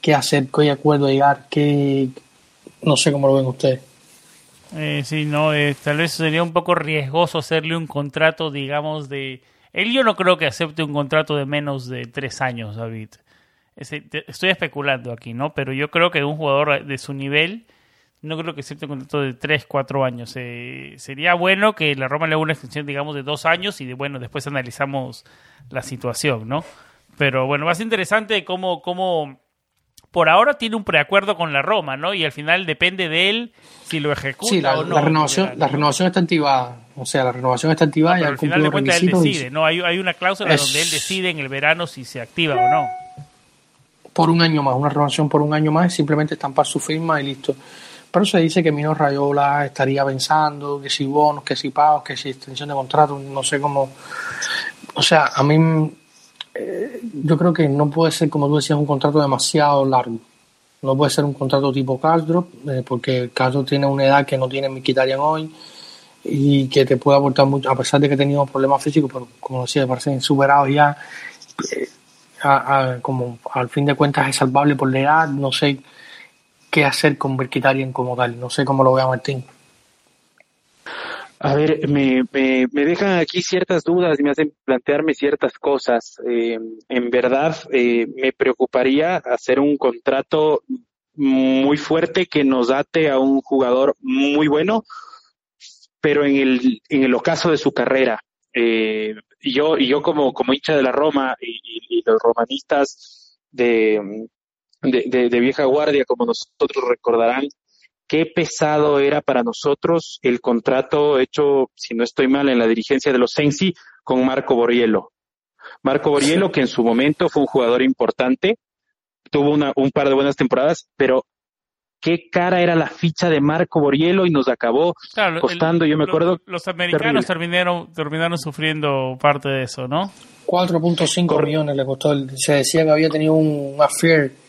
qué hacer, qué acuerdo llegar, qué... No sé cómo lo ven ustedes. Eh, sí, no, eh, tal vez sería un poco riesgoso hacerle un contrato, digamos, de... Él yo no creo que acepte un contrato de menos de tres años, David estoy especulando aquí, ¿no? Pero yo creo que un jugador de su nivel, no creo que acepte un contrato de 3, 4 años. Eh, sería bueno que la Roma le haga una extensión, digamos, de 2 años y de, bueno, después analizamos la situación, ¿no? Pero bueno, va a ser interesante cómo, cómo por ahora tiene un preacuerdo con la Roma, ¿no? Y al final depende de él si lo ejecuta sí, la, o no. La renovación, la renovación está activada. O sea, la renovación está activada y al final de cuentas él decide, ¿no? Hay, hay una cláusula donde él decide en el verano si se activa o no por un año más, una renovación por un año más, simplemente estampar su firma y listo. Pero se dice que Mino Rayola estaría pensando que si bonos, que si pagos, que si extensión de contrato, no sé cómo. O sea, a mí yo creo que no puede ser, como tú decías, un contrato demasiado largo. No puede ser un contrato tipo Castro, eh, porque Castro tiene una edad que no tiene Miquitarian hoy y que te puede aportar mucho, a pesar de que ha tenido problemas físicos, pero como decía, parecen superados ya. Eh, como al fin de cuentas es salvable por la edad, no sé qué hacer con Berkitarian como tal, no sé cómo lo vea Martín. A ver, me, me, dejan aquí ciertas dudas y me hacen plantearme ciertas cosas. Eh, en verdad, eh, me preocuparía hacer un contrato muy fuerte que nos ate a un jugador muy bueno, pero en el, en el ocaso de su carrera. Eh, yo, yo como, como hincha de la Roma y, los romanistas de, de, vieja guardia, como nosotros recordarán, qué pesado era para nosotros el contrato hecho, si no estoy mal, en la dirigencia de los Sensi con Marco Borriello. Marco Borriello, que en su momento fue un jugador importante, tuvo una, un par de buenas temporadas, pero qué cara era la ficha de Marco Borriello y nos acabó costando, yo me acuerdo. Los, americanos terminaron, terminaron sufriendo parte de eso, ¿no? 4.5 millones le costó. Se decía que había tenido un affair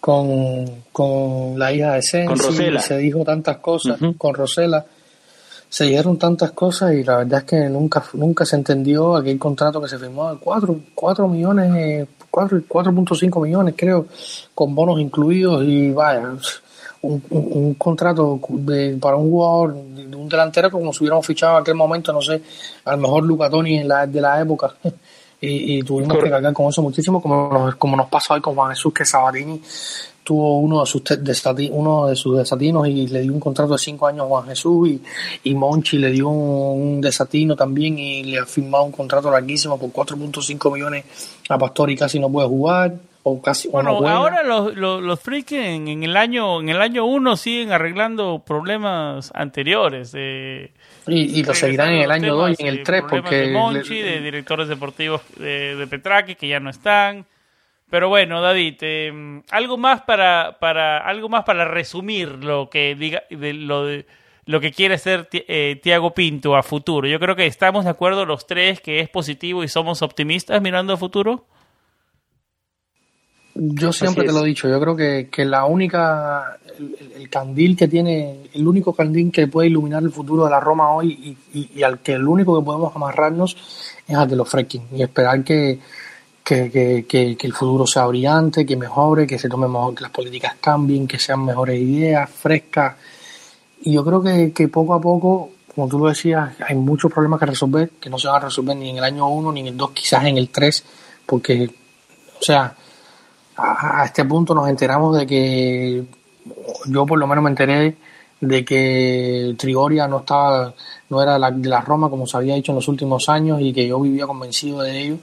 con, con la hija de Sensi, se dijo tantas cosas, con Rosela. Se dijeron tantas cosas y la verdad es que nunca nunca se entendió aquel contrato que se firmó de 4, 4 millones, 4.5 millones creo, con bonos incluidos y vaya, un, un, contrato de, para un jugador, de un delantero como si hubiéramos fichado en aquel momento, no sé, a lo mejor Luca Toni en la, de la época. Y, tuvimos que cargar con eso muchísimo, como nos, como nos pasa hoy con Juan Jesús, que Sabatini tuvo uno de sus uno de sus desatinos y le dio un contrato de cinco años a Juan Jesús y, y Monchi le dio un, desatino también y le ha firmado un contrato larguísimo por 4.5 millones a Pastor y casi no puede jugar o casi bueno ahora los, los, los en, el año en el año uno siguen arreglando problemas anteriores y, y lo seguirán en el año 2 y en el 3 porque de Monchi de directores deportivos de, de que ya no están pero bueno David eh, algo más para para algo más para resumir lo que diga de lo de lo que quiere ser eh, Tiago Pinto a futuro. Yo creo que estamos de acuerdo los tres que es positivo y somos optimistas mirando a futuro. Yo siempre te lo he dicho, yo creo que, que la única, el, candil que tiene, el único candil que puede iluminar el futuro de la Roma hoy y, y, al que el único que podemos amarrarnos es al de los Freaking y esperar que, que, que, que, el futuro sea brillante, que mejore, que se tome mejor, que las políticas cambien, que sean mejores ideas, frescas. Y yo creo que, que poco a poco, como tú lo decías, hay muchos problemas que resolver, que no se van a resolver ni en el año 1 ni en el 2, quizás en el 3, porque, o sea, a, este punto nos enteramos de que, yo por lo menos me enteré de que Trigoria no estaba, no era la, de la Roma como se había dicho en los últimos años y que yo vivía convencido de ello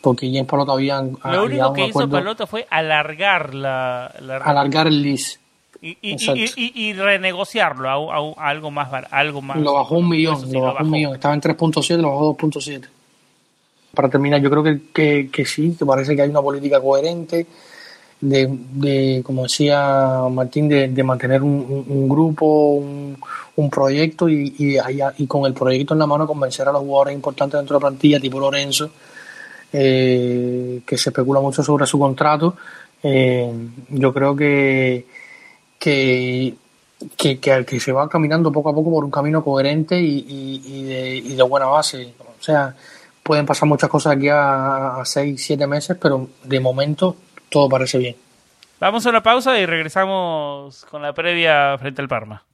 porque James Palota había lo único que hizo Palota fue alargar la, alargar el lease. Y, y, renegociarlo a, algo más algo más lo bajó un millón lo, bajó un millón. Estaba en 3.7 lo bajó 2.7 para terminar yo creo que, que, que sí que parece que hay una política coherente de, de como decía Martín de, de mantener un, grupo un, proyecto y, y, y con el proyecto en la mano convencer a los jugadores importantes dentro de la plantilla tipo Lorenzo eh, que se especula mucho sobre su contrato. Eh, yo creo que, que, que, que, se va caminando poco a poco por un camino coherente y, de, buena base. O sea, pueden pasar muchas cosas aquí a, a seis, siete meses, pero de momento todo parece bien. Vamos a una pausa y regresamos con la previa frente al Parma.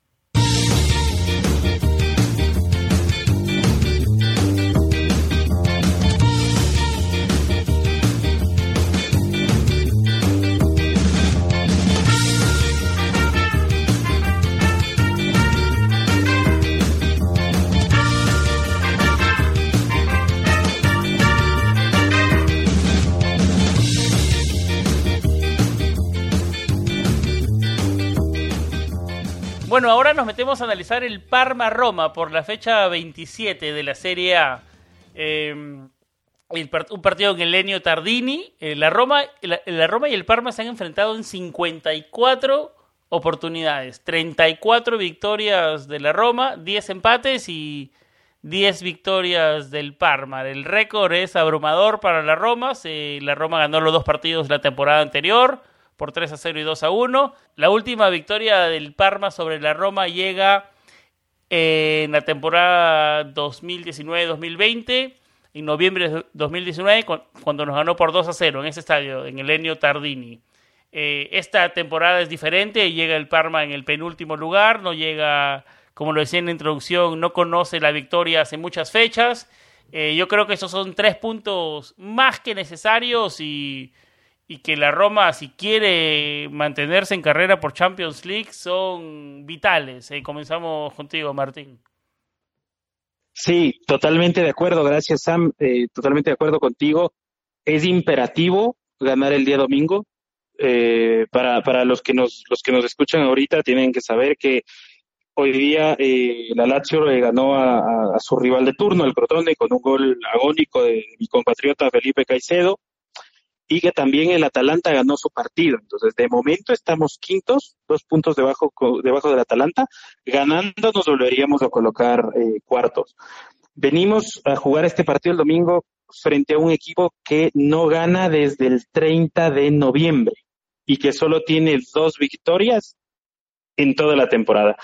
Bueno, ahora nos metemos a analizar el Parma-Roma por la fecha 27 de la Serie A. Em, un partido en el Lenio Tardini. Eh, la, Roma, la, Roma y el Parma se han enfrentado en 54 oportunidades. 34 victorias de la Roma, 10 empates y 10 victorias del Parma. El récord es abrumador para la Roma. la Roma ganó los dos partidos la temporada anterior por 3 a 0 y 2 a 1. La última victoria del Parma sobre la Roma llega en la temporada 2019-2020, en noviembre de 2019, cuando nos ganó por 2 a 0 en ese estadio, en el Ennio Tardini. Eh, esta temporada es diferente, llega el Parma en el penúltimo lugar, no llega, como lo decía en la introducción, no conoce la victoria hace muchas fechas. Eh, yo creo que esos son tres puntos más que necesarios y y que la Roma, si quiere mantenerse en carrera por Champions League, son vitales. Eh, comenzamos contigo, Martín. Sí, totalmente de acuerdo. Gracias, Sam. Eh, totalmente de acuerdo contigo. Es imperativo ganar el día domingo. Eh, para, para los que nos los que nos escuchan ahorita tienen que saber que hoy día la Lazio le ganó a, a, su rival de turno, el Crotone, con un gol agónico de mi compatriota Felipe Caicedo y que también el Atalanta ganó su partido. Entonces, de momento estamos quintos, dos puntos debajo, debajo del Atalanta. Ganando nos volveríamos a colocar eh, cuartos. Venimos a jugar este partido el domingo frente a un equipo que no gana desde el 30 de noviembre y que solo tiene dos victorias en toda la temporada.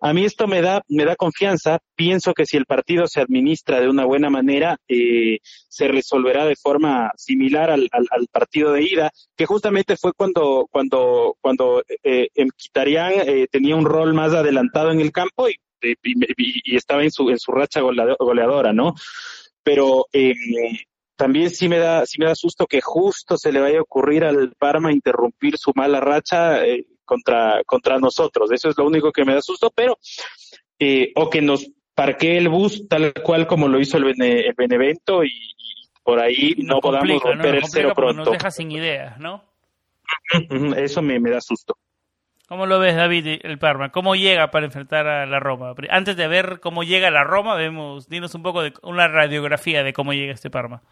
A mí esto me da, me da confianza. Pienso que si el partido se administra de una buena manera, eh, se resolverá de forma similar al, al, partido de ida, que justamente fue cuando, cuando, cuando eh, eh, tenía un rol más adelantado en el campo y, y, estaba en su, en su racha goleadora, ¿no? Pero em, también sí me da sí me da susto que justo se le vaya a ocurrir al Parma interrumpir su mala racha eh, contra, contra nosotros. Eso es lo único que me da susto, pero, eh, o que nos parquee el bus tal cual como lo hizo el, el Benevento y, por ahí no podamos romper el cero pronto. Nos deja sin ideas, ¿no? Eso me, me da susto. ¿Cómo lo ves, David, el Parma? ¿Cómo llega para enfrentar a la Roma? Antes de ver cómo llega la Roma, vemos, dinos un poco de una radiografía de cómo llega este Parma.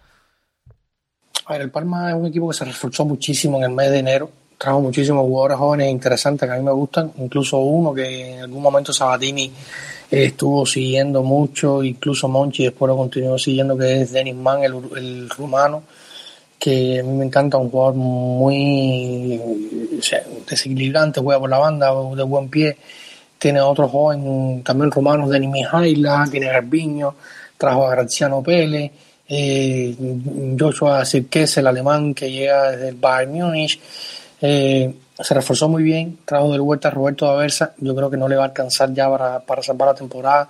A ver, el Parma es un equipo que se reforzó muchísimo en el mes de enero trajo muchísimos jugadores jóvenes interesantes que a mí me gustan, incluso uno que en algún momento Sabatini eh, estuvo siguiendo mucho, incluso Monchi después lo continuó siguiendo, que es Denis Mann, el, rumano, que a mí me encanta, un jugador muy desequilibrante, juega por la banda, de buen pie. Tiene otro joven, también rumano, Denis Mijaila, tiene Garbiño, trajo a Graziano Pérez, eh, Joshua Sirkes, el alemán que llega desde el Bayern Múnich, eh, se reforzó muy bien, trajo del vuelta a Roberto Aversa, yo creo que no le va a alcanzar ya para, para salvar la temporada.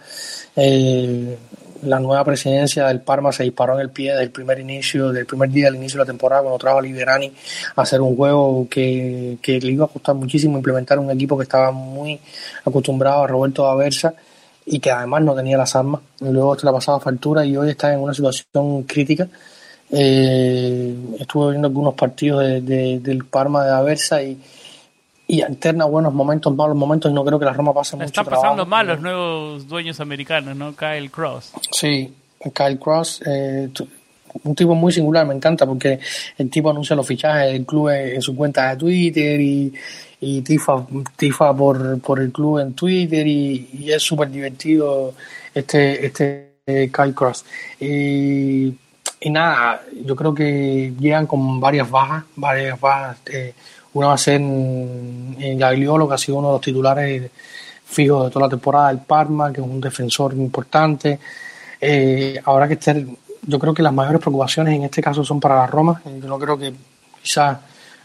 Eh, la nueva presidencia del Parma se disparó en el pie del primer inicio, del primer día del inicio de la temporada, cuando trajo a Liberani a hacer un juego que, que le iba a costar muchísimo implementar un equipo que estaba muy acostumbrado a Roberto Aversa y que además no tenía las armas. Luego se la pasaba factura y hoy está en una situación crítica. Eh, estuve viendo algunos partidos de, del Parma de Aversa y, y alterna buenos momentos, malos momentos y no creo que la Roma pase mucho Está pasando mal los nuevos dueños americanos, ¿no? Kyle Cross. Sí, Kyle Cross, eh, un tipo muy singular, me encanta porque el tipo anuncia los fichajes del club en, su cuenta de Twitter y, y tifa, tifa por, por el club en Twitter y, es súper divertido este, este Kyle Cross. Y, y, nada, yo creo que llegan con varias bajas, varias bajas. Eh, una va a ser en, en que ha sido uno de los titulares fijos de toda la temporada del Parma, que es un defensor importante. Eh, habrá que estar, yo creo que las mayores preocupaciones en este caso son para la Roma. Yo no creo que quizás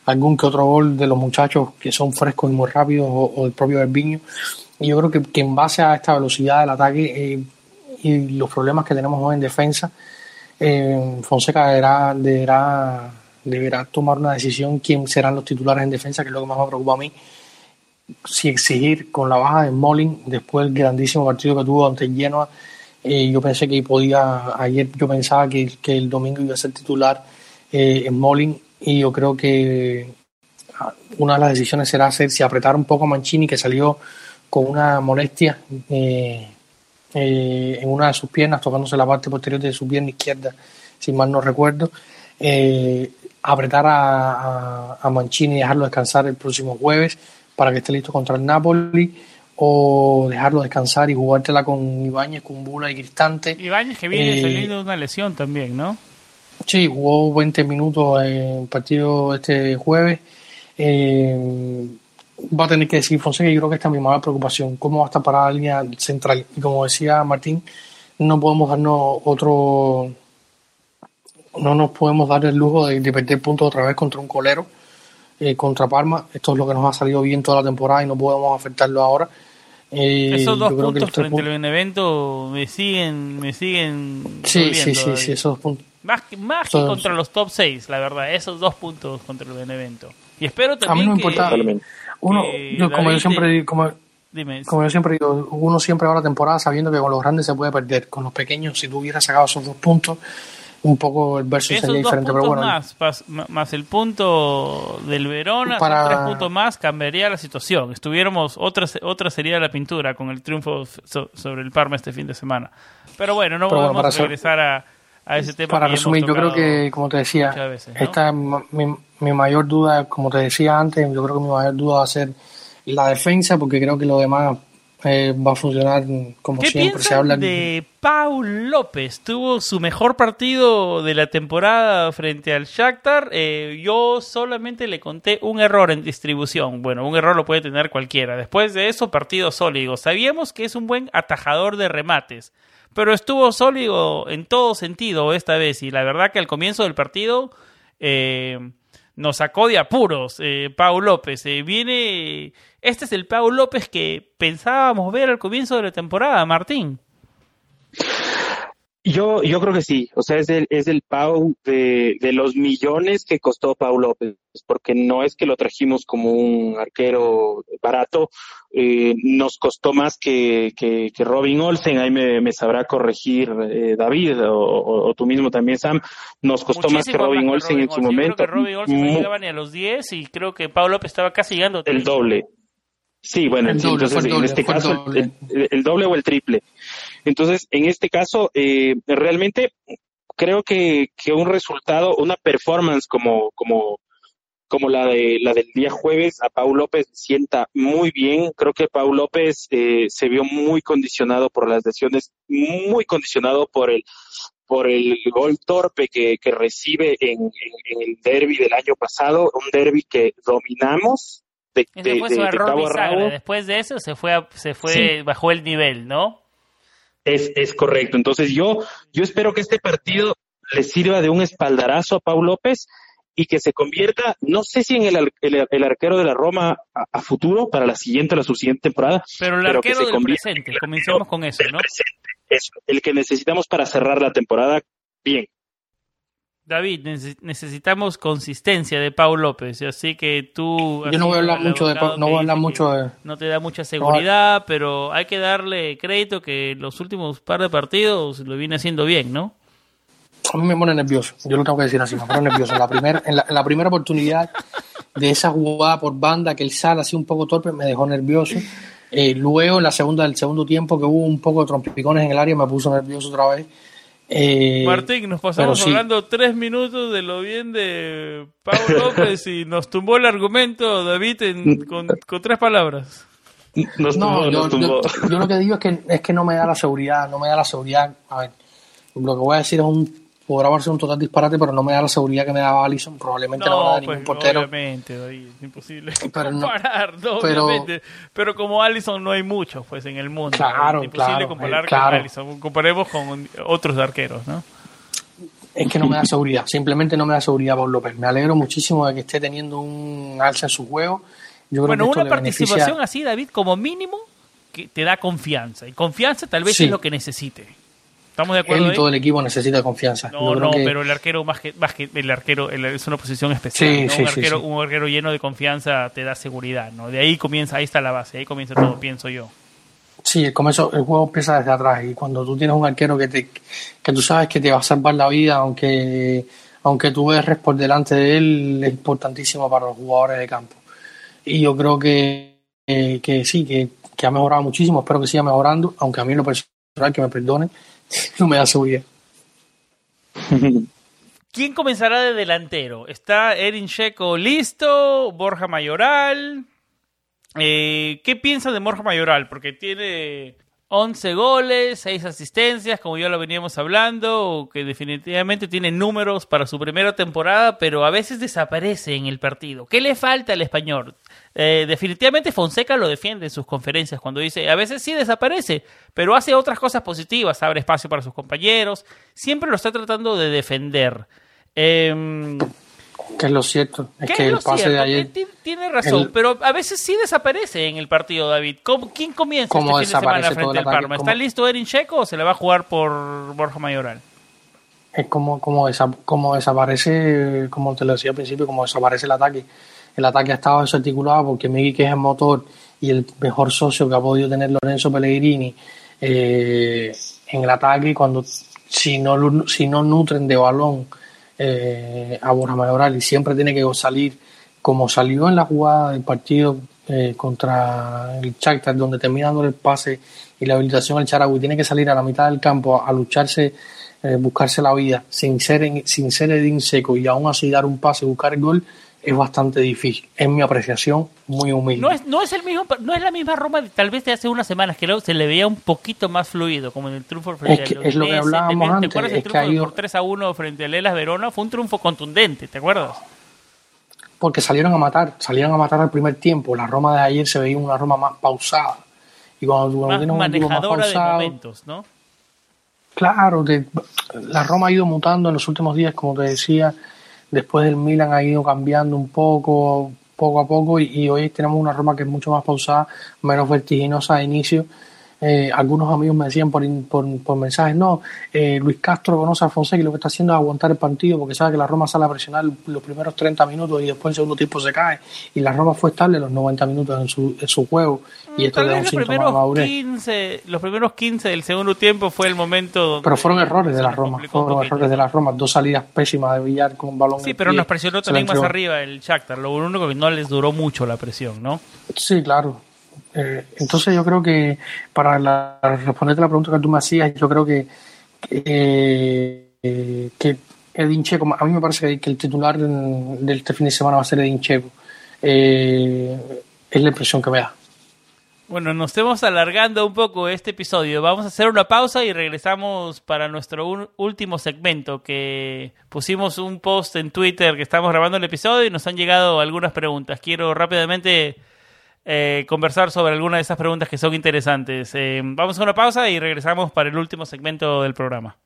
algún que otro gol de los muchachos que son frescos y muy rápidos o, o del propio Berbiño. Y yo creo que, que, en base a esta velocidad del ataque eh, y los problemas que tenemos hoy en defensa, eh, Fonseca deberá, deberá deberá tomar una decisión quién serán los titulares en defensa, que es lo que más me preocupa a mí. Si exigir con la baja de Molin, después del grandísimo partido que tuvo ante Genoa, eh, yo pensé que podía, ayer yo pensaba que, que el domingo iba a ser titular eh, en Molin y yo creo que ah, una de las decisiones será hacer si apretar un poco a Mancini, que salió con una molestia eh, eh, en una de sus piernas, tocándose la parte posterior de su pierna izquierda, si mal no recuerdo. Eh, apretar a, a, a, Mancini y dejarlo descansar el próximo jueves para que esté listo contra el Napoli o dejarlo descansar y jugártela con Ibáñez, con Bula y Cristante. Ibáñez que viene eh, saliendo de una lesión también, ¿no? Sí, jugó 20 minutos en el partido este jueves. Eh, va a tener que decir Fonseca, yo creo que esta es mi mayor preocupación, cómo va a estar para la línea central. Y como decía Martín, no podemos darnos otro no nos podemos dar el lujo de, de perder puntos otra vez contra un colero, eh, contra Parma. Esto es lo que nos ha salido bien toda la temporada y no podemos afectarlo ahora. Eh, Esos dos puntos frente al Benevento me siguen, me siguen. Sí, sí, sí, sí, esos dos puntos. Más, más que contra los top 6, la verdad, esos dos puntos contra el Benevento. Y espero también. A mí no me importa. Uno, yo, como yo siempre digo, como, Dime. como yo siempre digo, uno siempre va a la temporada sabiendo que con los grandes se puede perder. Con los pequeños, si tú hubieras sacado esos dos puntos, un poco el versus sería diferente, pero bueno. más, más el punto del Verona, Para- tres puntos más, cambiaría la situación. Estuviéramos, otra, otra sería la pintura con el triunfo so- sobre el Parma este fin de semana. Pero bueno, no Pero bueno, para hacer- regresar a, a ese tema. Para resumir, yo creo que, como te decía, veces, ¿no? esta mi, mi mayor duda, como te decía antes, yo creo que mi mayor duda va a ser la defensa, porque creo que lo demás eh, va a funcionar como ¿Qué siempre. Se habla de Paul López? Tuvo su mejor partido de la temporada frente al Shakhtar. Eh, yo solamente le conté un error en distribución. Bueno, un error lo puede tener cualquiera. Después de eso, partido sólido. Sabíamos que es un buen atajador de remates, pero estuvo sólido en todo sentido esta vez. Y la verdad que al comienzo del partido eh, nos sacó de apuros eh, Pau López. Eh, viene. Este es el Pau López que pensábamos ver al comienzo de la temporada, Martín. Yo, yo creo que sí, o sea, es el, es el Pau de, de los millones que costó Pau López, porque no es que lo trajimos como un arquero barato, eh, nos costó más que, que, que Robin Olsen, ahí me, me sabrá corregir eh, David o, o, o tú mismo también Sam, nos costó más que Robin más que Olsen en su. Yo momento, creo que Robin Olsen no llegaba ni a los 10 y creo que Pau López estaba casi llegando el 30. doble. Sí, bueno, El doble, entonces en este caso doble. el, el doble o el triple. Entonces, en este caso, eh, realmente creo que, que un resultado, una performance como, como, como la de la del día jueves a Pau López sienta muy bien. Creo que Pau López eh, se vio muy condicionado por las lesiones, muy condicionado por el por el gol torpe que, que recibe en, en, en el derby del año pasado, un derby que dominamos de, Ese de- fue de- su de error cabo a bisagra. rabo. Después de eso se fue, a- se fue Sí. bajó el nivel, ¿no? Es, es correcto. Entonces yo, yo espero que este partido le sirva de un espaldarazo a Pau López y que se convierta, no sé si en el, el, arquero de la Roma a, futuro, para la siguiente o la subsiguiente temporada. Pero el arquero del presente, comencemos con eso, ¿no? el que necesitamos para cerrar la temporada bien. David, necesitamos consistencia de Pau López, así que tú... Yo no voy a hablar mucho de no voy a hablar mucho de... No te da mucha seguridad, pero hay que darle crédito que los últimos par de partidos lo viene haciendo bien, ¿no? A mí me pone nervioso, yo lo tengo que decir así, me pone nervioso. En la, primer, en la, primera oportunidad de esa jugada por banda que él sale así un poco torpe, me dejó nervioso. Eh, luego, en la segunda del segundo tiempo, que hubo un poco de trompicones en el área, me puso nervioso otra vez. Eh, Martín, nos pasamos hablando tres minutos de lo bien de Pablo López y nos tumbó el argumento, David, con, tres palabras. no, yo, lo que digo es que, es que no me da la seguridad, no me da la seguridad. A ver, lo que voy a decir es un podrá ser un total disparate, pero no me da la seguridad que me daba Allison. Probablemente no, no me da ningún pues, portero. Obviamente, David, es imposible pero comparar, no, pero, obviamente. Pero como Allison no hay muchos pues en el mundo. Claro, es imposible comparar con Allison. Comparemos con otros arqueros, ¿no? Es que no me da seguridad, simplemente no me da seguridad Paul López. Me alegro muchísimo de que esté teniendo un alza en su juego. Yo bueno, una participación así, David, como mínimo, que te da confianza. Y confianza tal vez es lo que necesite. ¿Estamos de acuerdo? Él y todo el equipo necesita confianza. No, no, pero el arquero más que, más que el arquero es una posición especial. un, arquero, un arquero lleno de confianza te da seguridad, ¿no? De ahí comienza, ahí está la base, ahí comienza todo, pienso yo. Sí, el, comienzo, el juego empieza desde atrás y cuando tú tienes un arquero que te, que tú sabes que te va a salvar la vida, aunque, aunque tú erres por delante de él, es importantísimo para los jugadores de campo. Y yo creo que, que sí, que, que ha mejorado muchísimo, espero que siga mejorando, aunque a mí lo personal que me perdonen, no me da seguridad. ¿Quién comenzará de delantero? ¿Está Erin Checo listo? ¿Borja Mayoral? Eh, ¿Qué piensa de Borja Mayoral? Porque tiene 11 goles, 6 asistencias, como ya lo veníamos hablando, que definitivamente tiene números para su primera temporada, pero a veces desaparece en el partido. ¿Qué le falta al español? Eh, definitivamente Fonseca lo defiende en sus conferencias cuando dice, a veces sí desaparece, pero hace otras cosas positivas, abre espacio para sus compañeros, siempre lo está tratando de defender. Eh, que es lo cierto, es que el pase de ayer... Tiene razón, pero a veces sí desaparece en el partido, David. ¿Quién comienza este fin de semana frente al Parma? ¿Está listo Erin Checo o se le va a jugar por Borja Mayoral? Es como, como, como desaparece, como te lo decía al principio, como desaparece el ataque el ataque ha estado desarticulado porque Miguel, que es el motor y el mejor socio que ha podido tener Lorenzo Pellegrini eh, en el ataque, cuando si no, si no nutren de balón eh, a Borja Mayoral y siempre tiene que salir como salió en la jugada del partido eh, contra el Shakhtar donde termina dando el pase y la habilitación al Charagüi tiene que salir a la mitad del campo a lucharse buscarse la vida sin ser sin ser Edín seco y aún así dar un pase buscar el gol es bastante difícil. En mi apreciación, muy humilde. No es, no es el mismo, no es la misma Roma tal vez de hace unas semanas que se le veía un poquito más fluido, como en el triunfo frente es que, Es lo que hablábamos antes. ¿Te acuerdas el triunfo por 3 a 1 frente al Elas Verona? Fue un triunfo contundente, ¿te acuerdas? Porque salieron a matar, salieron a matar al primer tiempo. La Roma de ayer se veía una Roma más pausada. Y cuando, más manejadora más pausado, de momentos, ¿no? Claro, la Roma ha ido mutando en los últimos días, como te decía Después del Milan ha ido cambiando un poco, poco a poco, y, hoy tenemos una Roma que es mucho más pausada, menos vertiginosa de inicio eh, algunos amigos me decían por, por, mensajes, no, eh, Luis Castro conoce a Fonseca y lo que está haciendo es aguantar el partido porque sabe que la Roma sale a presionar los primeros 30 minutos y después el segundo tiempo se cae. Y la Roma fue estable los 90 minutos en su, en su juego. Y esto le da un los primeros 15, Los primeros 15 del segundo tiempo fue el momento Pero fueron errores de la Roma, fueron errores de la Roma, dos salidas pésimas de Villar con un balón. Sí, pero nos presionó también más arriba el Shakhtar, lo único que no les duró mucho la presión, ¿no? Sí, claro, eh, entonces yo creo que para la, responderte la pregunta que tú me hacías, yo creo que, eh, que Edin Checo, a mí me parece que, el titular de este fin de semana va a ser Edin Checo. Eh, es la impresión que me da. Bueno, nos estamos alargando un poco este episodio. Vamos a hacer una pausa y regresamos para nuestro último segmento que pusimos un post en Twitter que estamos grabando el episodio y nos han llegado algunas preguntas. Quiero rápidamente eh, conversar sobre algunas de esas preguntas que son interesantes. Eh, vamos a una pausa y regresamos para el último segmento del programa.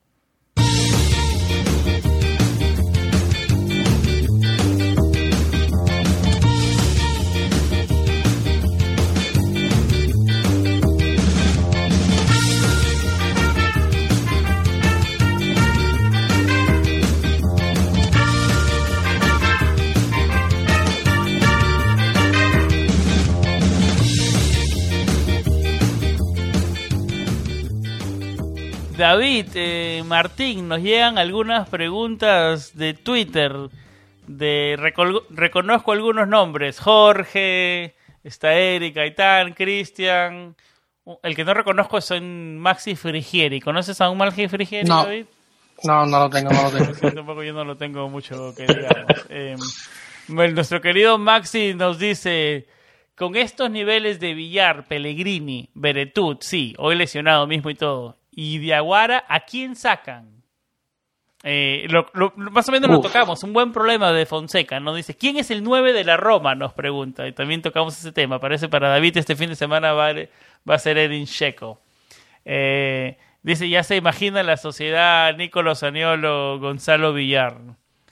David, eh, Martín, nos llegan algunas preguntas de Twitter. De reconozco algunos nombres. Jorge, está Eric, Aitán, Cristian. El que no reconozco es Maxi Frigieri. ¿Conoces a un Maxi Frigieri, no. David? No, no lo tengo, no lo tengo. tampoco yo no lo tengo mucho que digamos. Eh, nuestro querido Maxi nos dice, con estos niveles de Villar, Pellegrini, Beretut, sí, hoy lesionado mismo y todo, y Diaguara, ¿a quién sacan? Eh, más o menos lo tocamos, un buen problema de Fonseca, ¿no? Dice, ¿quién es el 9 de la Roma? Nos pregunta, y también tocamos ese tema. Parece para David este fin de semana va, va a ser Edin Checo. Eh, dice, ya se imagina la sociedad Nicolás Aniolo, Gonzalo Villar.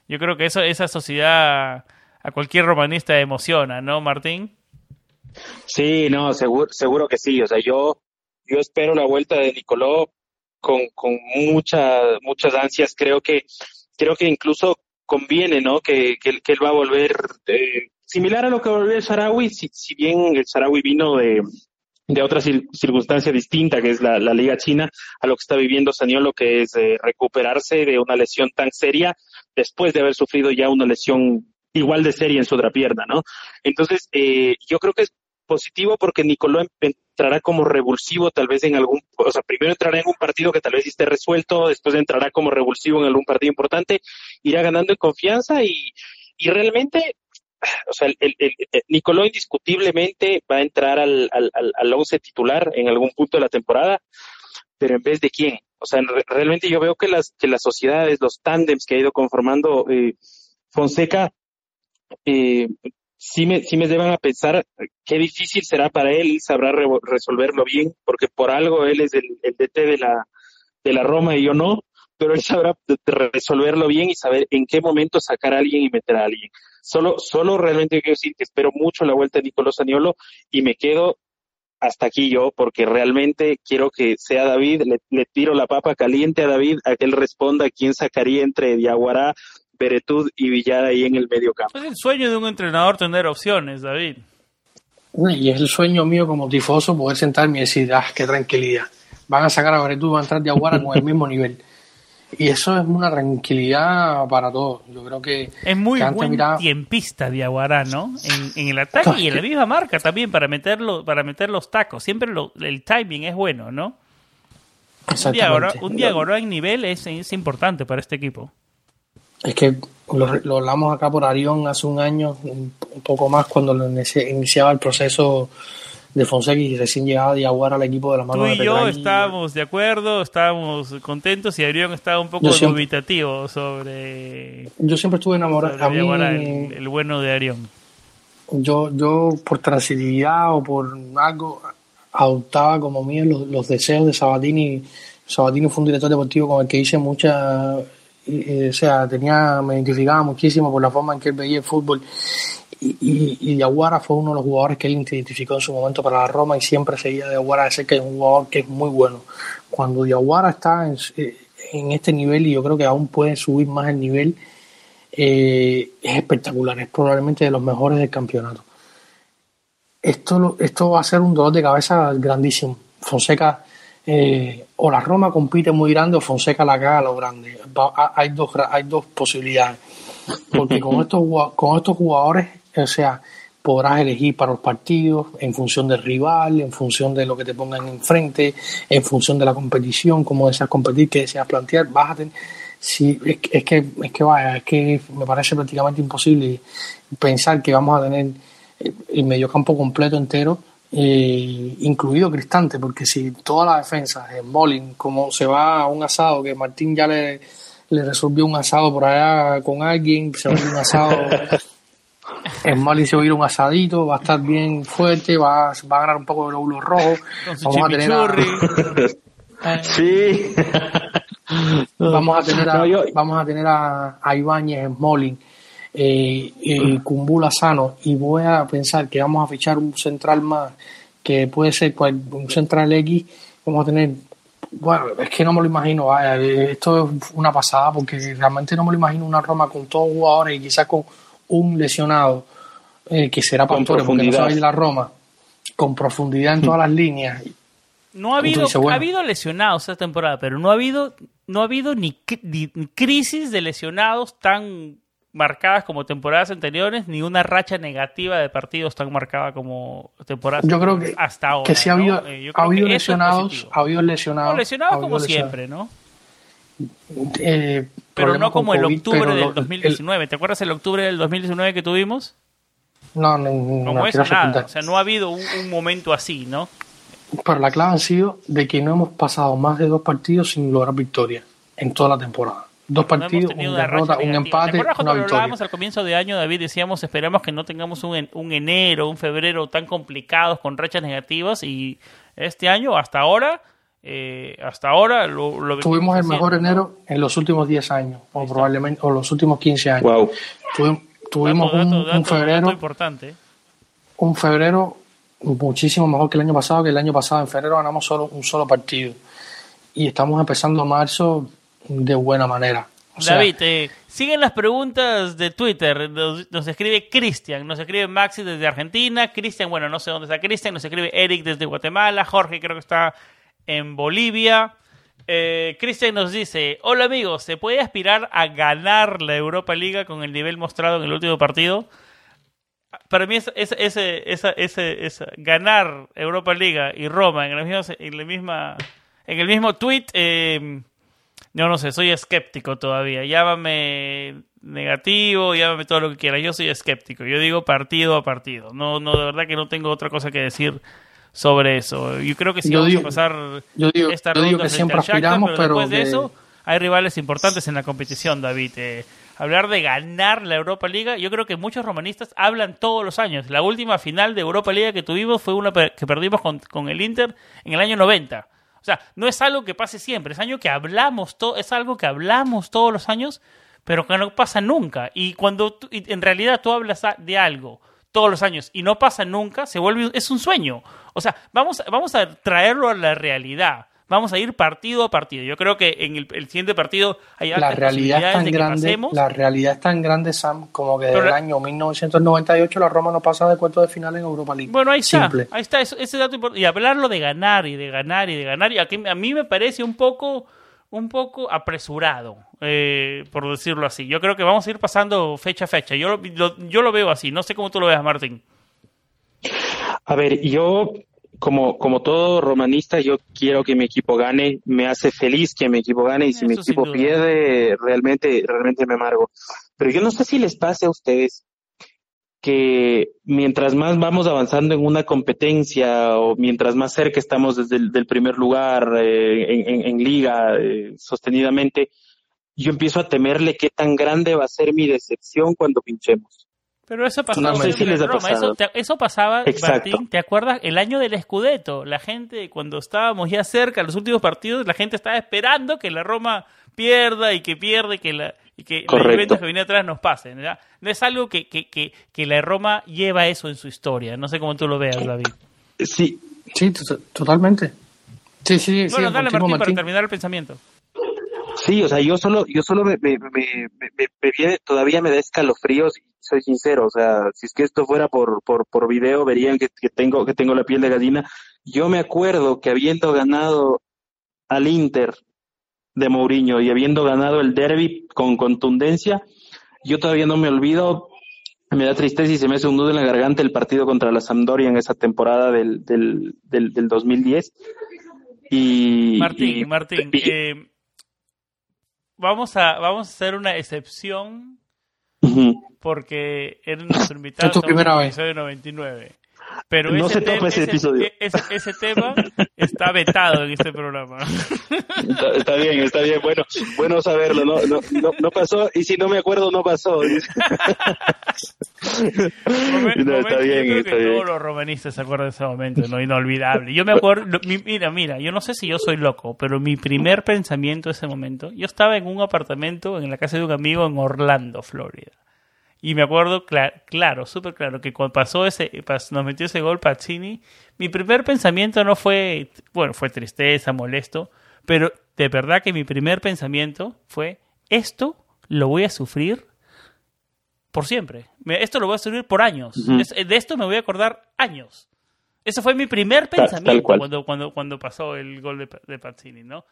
Yo creo que eso, esa sociedad a cualquier romanista emociona, ¿no, Martín? Sí, no, seguro, seguro que sí. O sea, yo, yo espero la vuelta de Nicoló con, con muchas, muchas ansias. Creo que, creo que incluso conviene, ¿no? Que, que, él va a volver eh, similar a lo que volvió el Sarawi, si, si bien el Sarawi vino de, de otra circunstancia distinta, que es la, la, Liga China, a lo que está viviendo Saniolo, que es eh, recuperarse de una lesión tan seria después de haber sufrido ya una lesión igual de seria en su otra pierna, ¿no? Entonces, eh, yo creo que es positivo porque Nicoló entrará como revulsivo tal vez en algún, o sea, primero entrará en un partido que tal vez esté resuelto, después entrará como revulsivo en algún partido importante, irá ganando en confianza y, y realmente, o sea, el, el, Nicoló indiscutiblemente va a entrar al, al, al once titular en algún punto de la temporada, pero en vez de quién. O sea, realmente yo veo que las, que las sociedades, los tándems que ha ido conformando eh, Fonseca, eh, sí me, sí me llevan a pensar qué difícil será para él, sabrá resolverlo bien, porque por algo él es el, el, DT de la, de la Roma y yo no, pero él sabrá resolverlo bien y saber en qué momento sacar a alguien y meter a alguien. Solo, solo realmente quiero decir que espero mucho la vuelta de Nicolás Saniolo y me quedo hasta aquí yo, porque realmente quiero que sea David, le, le, tiro la papa caliente a David, a que él responda quién sacaría entre Diaguará, Peretud y Villar ahí en el medio campo. Es el sueño de un entrenador tener opciones, David. Y es el sueño mío como tifoso poder sentarme y decir, ah, qué tranquilidad. Van a sacar a Beretud, van a entrar de Aguara con el mismo nivel. Y eso es una tranquilidad para todos. Yo creo que. Es muy buen tiempista de Aguara, ¿no? En, el ataque y en la misma marca también para meterlo, para meter los tacos. Siempre el timing es bueno, ¿no? Un Diaguara, un en nivel es, es importante para este equipo. Es que lo, hablamos acá por Arión hace un año, un, poco más, cuando iniciaba el proceso de Fonseca y recién llegaba Diaguara al equipo de la mano Tú y yo estábamos de acuerdo, estábamos contentos y Arión estaba un poco dubitativo sobre. Yo siempre estuve enamorado. A el, el, bueno de Arión. Yo, yo por transibilidad o por algo adoptaba como mío los, los deseos de Sabatini. Sabatini fue un director deportivo con el que hice mucha o sea, tenía, me identificaba muchísimo por la forma en que él veía el fútbol. Y, y, Diaguara fue uno de los jugadores que él identificó en su momento para la Roma y siempre seguía Diaguara de es un jugador que es muy bueno. Cuando Diaguara está en, en, este nivel y yo creo que aún puede subir más el nivel, eh, es espectacular, es probablemente de los mejores del campeonato. Esto, esto va a ser un dolor de cabeza grandísimo. Fonseca eh, o la Roma compite muy grande o Fonseca la caga a lo grande. hay, dos, hay dos posibilidades. Porque con estos, con estos jugadores, o sea, podrás elegir para los partidos en función del rival, en función de lo que te pongan enfrente, en función de la competición, cómo deseas competir, qué deseas plantear. Vas a tener, si, es, es, que, es que vaya, es que me parece prácticamente imposible pensar que vamos a tener el mediocampo completo entero eh, incluido Cristante, porque si toda la defensa, en Molin, como se va a un asado, que Martín ya le, le resolvió un asado por allá con alguien, se va a ir un asado, en Molin se va a ir un asadito, va a estar bien fuerte, va, va a ganar un poco de lóbulos rojos, vamos a tener a, sí. vamos a tener a, vamos a tener a, a Ibáñez en Molin eh, eh, Kumbula sano y voy a pensar que vamos a fichar un central más que puede ser pues, un central X, vamos a tener bueno, es que no me lo imagino, vaya, esto es una pasada porque realmente no me lo imagino una Roma con todos jugadores y quizás con un lesionado eh, que será Pastore porque no de la Roma, con profundidad en todas las líneas. No ha habido, ha habido lesionados esta temporada, pero no ha habido, no ha habido ni, ni, crisis de lesionados tan marcadas como temporadas anteriores, ni una racha negativa de partidos tan marcada como temporadas Yo creo que, hasta ahora. Que sí ha habido, eh, ha habido lesionados, ha habido lesionados. lesionados como siempre, ¿no? Eh, pero no como el octubre del 2019. ¿Te acuerdas el octubre del 2019 que tuvimos? No, no, no, no nada. O sea, no ha habido un, momento así, ¿no? Pero la clave ha sido de que no hemos pasado más de dos partidos sin lograr victoria en toda la temporada. Dos partidos, una derrota, un empate, ¿Te cuando una hablábamos al comienzo de año, David? Decíamos, esperamos que no tengamos un, un enero, un febrero tan complicados con rachas negativas y este año, hasta ahora, eh, hasta ahora lo, tuvimos el mejor enero en los últimos 10 años o probablemente o los últimos 15 años. Wow. tuvimos, un, febrero importante un febrero muchísimo mejor que el año pasado que el año pasado en febrero ganamos solo un solo partido. Y estamos empezando marzo de buena manera David, eh, siguen las preguntas de Twitter. Nos, escribe Cristian, nos escribe Maxi desde Argentina. Cristian, bueno, no sé dónde está Cristian. Nos escribe Eric desde Guatemala. Jorge creo que está en Bolivia. Eh, Cristian nos dice, hola amigos, ¿se puede aspirar a ganar la Europa Liga con el nivel mostrado en el último partido? Para mí es, ese, esa, ganar Europa Liga y Roma en la misma, en la misma en el mismo tweet, eh, yo no sé, soy escéptico todavía. Llámame negativo, llámame todo lo que quiera. Yo soy escéptico. Yo digo partido a partido. No, no, de verdad que no tengo otra cosa que decir sobre eso. Yo creo que si vamos a pasar yo digo, esta ronda que siempre aspiramos, pero, después de eso hay rivales importantes en la competición, David. Eh, hablar de ganar la Europa Liga, yo creo que muchos romanistas hablan todos los años. La última final de Europa Liga que tuvimos fue una que perdimos con, con el Inter en el año 90. O sea, no es algo que pase siempre, es algo que hablamos, es algo que hablamos todos los años, pero que no pasa nunca. Y cuando en realidad tú hablas de algo todos los años y no pasa nunca, se vuelve es un sueño. O sea, vamos, vamos a traerlo a la realidad. Vamos a ir partido a partido. Yo creo que en el, siguiente partido hay la realidad es tan grande, La realidad es tan grande, Sam, como que desde el año 1998 la Roma no pasa de cuarto de final en Europa League. Bueno, ahí está. Ahí está ese, dato importante. Y hablarlo de ganar y de ganar y de ganar. Y a, a mí me parece un poco un poco apresurado, eh, por decirlo así. Yo creo que vamos a ir pasando fecha a fecha. Yo lo, yo lo veo así. No sé cómo tú lo veas, Martín. A ver, yo como, como todo romanista, yo quiero que mi equipo gane, me hace feliz que mi equipo gane y si mi equipo pierde, realmente, realmente me amargo. Pero yo no sé si les pase a ustedes que mientras más vamos avanzando en una competencia o mientras más cerca estamos desde el del primer lugar eh, en, liga eh, sostenidamente, yo empiezo a temerle qué tan grande va a ser mi decepción cuando pinchemos. Pero eso pasaba Eso, pasaba, Martín, ¿te acuerdas? El año del Scudetto. La gente, cuando estábamos ya cerca, los últimos partidos, la gente estaba esperando que la Roma pierda y que pierda y que la, y que los eventos que vienen atrás nos pasen. No es algo que, que, que, que, la Roma lleva eso en su historia. No sé cómo tú lo veas, David. Sí, sí, totalmente. Sí, sí, bueno, sí, dale, Martín, para terminar el pensamiento. Sí, o sea, yo solo, yo solo me, me, me, me, viene, todavía me da escalofríos y soy sincero, o sea, si es que esto fuera por, por, por video, verían que, que, tengo, que tengo la piel de gallina. Yo me acuerdo que habiendo ganado al Inter de Mourinho y habiendo ganado el derby con contundencia, yo todavía no me olvido, me da tristeza y se me hace un nudo en la garganta el partido contra la Sampdoria en esa temporada del, del, del, del 2010. Y, Martín, Martín, eh, vamos a, vamos a hacer una excepción porque era nuestro invitado es tu primera vez. 99. Pero no ese, se ese, episodio. Ese, tema está vetado en este programa. Está, bien, está bien. Bueno, bueno saberlo. No, no, no, pasó y si no me acuerdo, no pasó. está bien, está bien. Todos los romanistas se acuerdan de ese momento, no inolvidable. Yo me acuerdo, mira, mira, yo no sé si yo soy loco, pero mi primer pensamiento ese momento, yo estaba en un apartamento en la casa de un amigo en Orlando, Florida. Y me acuerdo, claro, súper claro, que cuando pasó ese, nos metió ese gol Pacini, mi primer pensamiento no fue, bueno, fue tristeza, molesto, pero de verdad que mi primer pensamiento fue, esto lo voy a sufrir por siempre. Esto lo voy a sufrir por años. De esto me voy a acordar años. Ese fue mi primer pensamiento cuando, cuando, cuando pasó el gol de, de Pazzini, ¿no?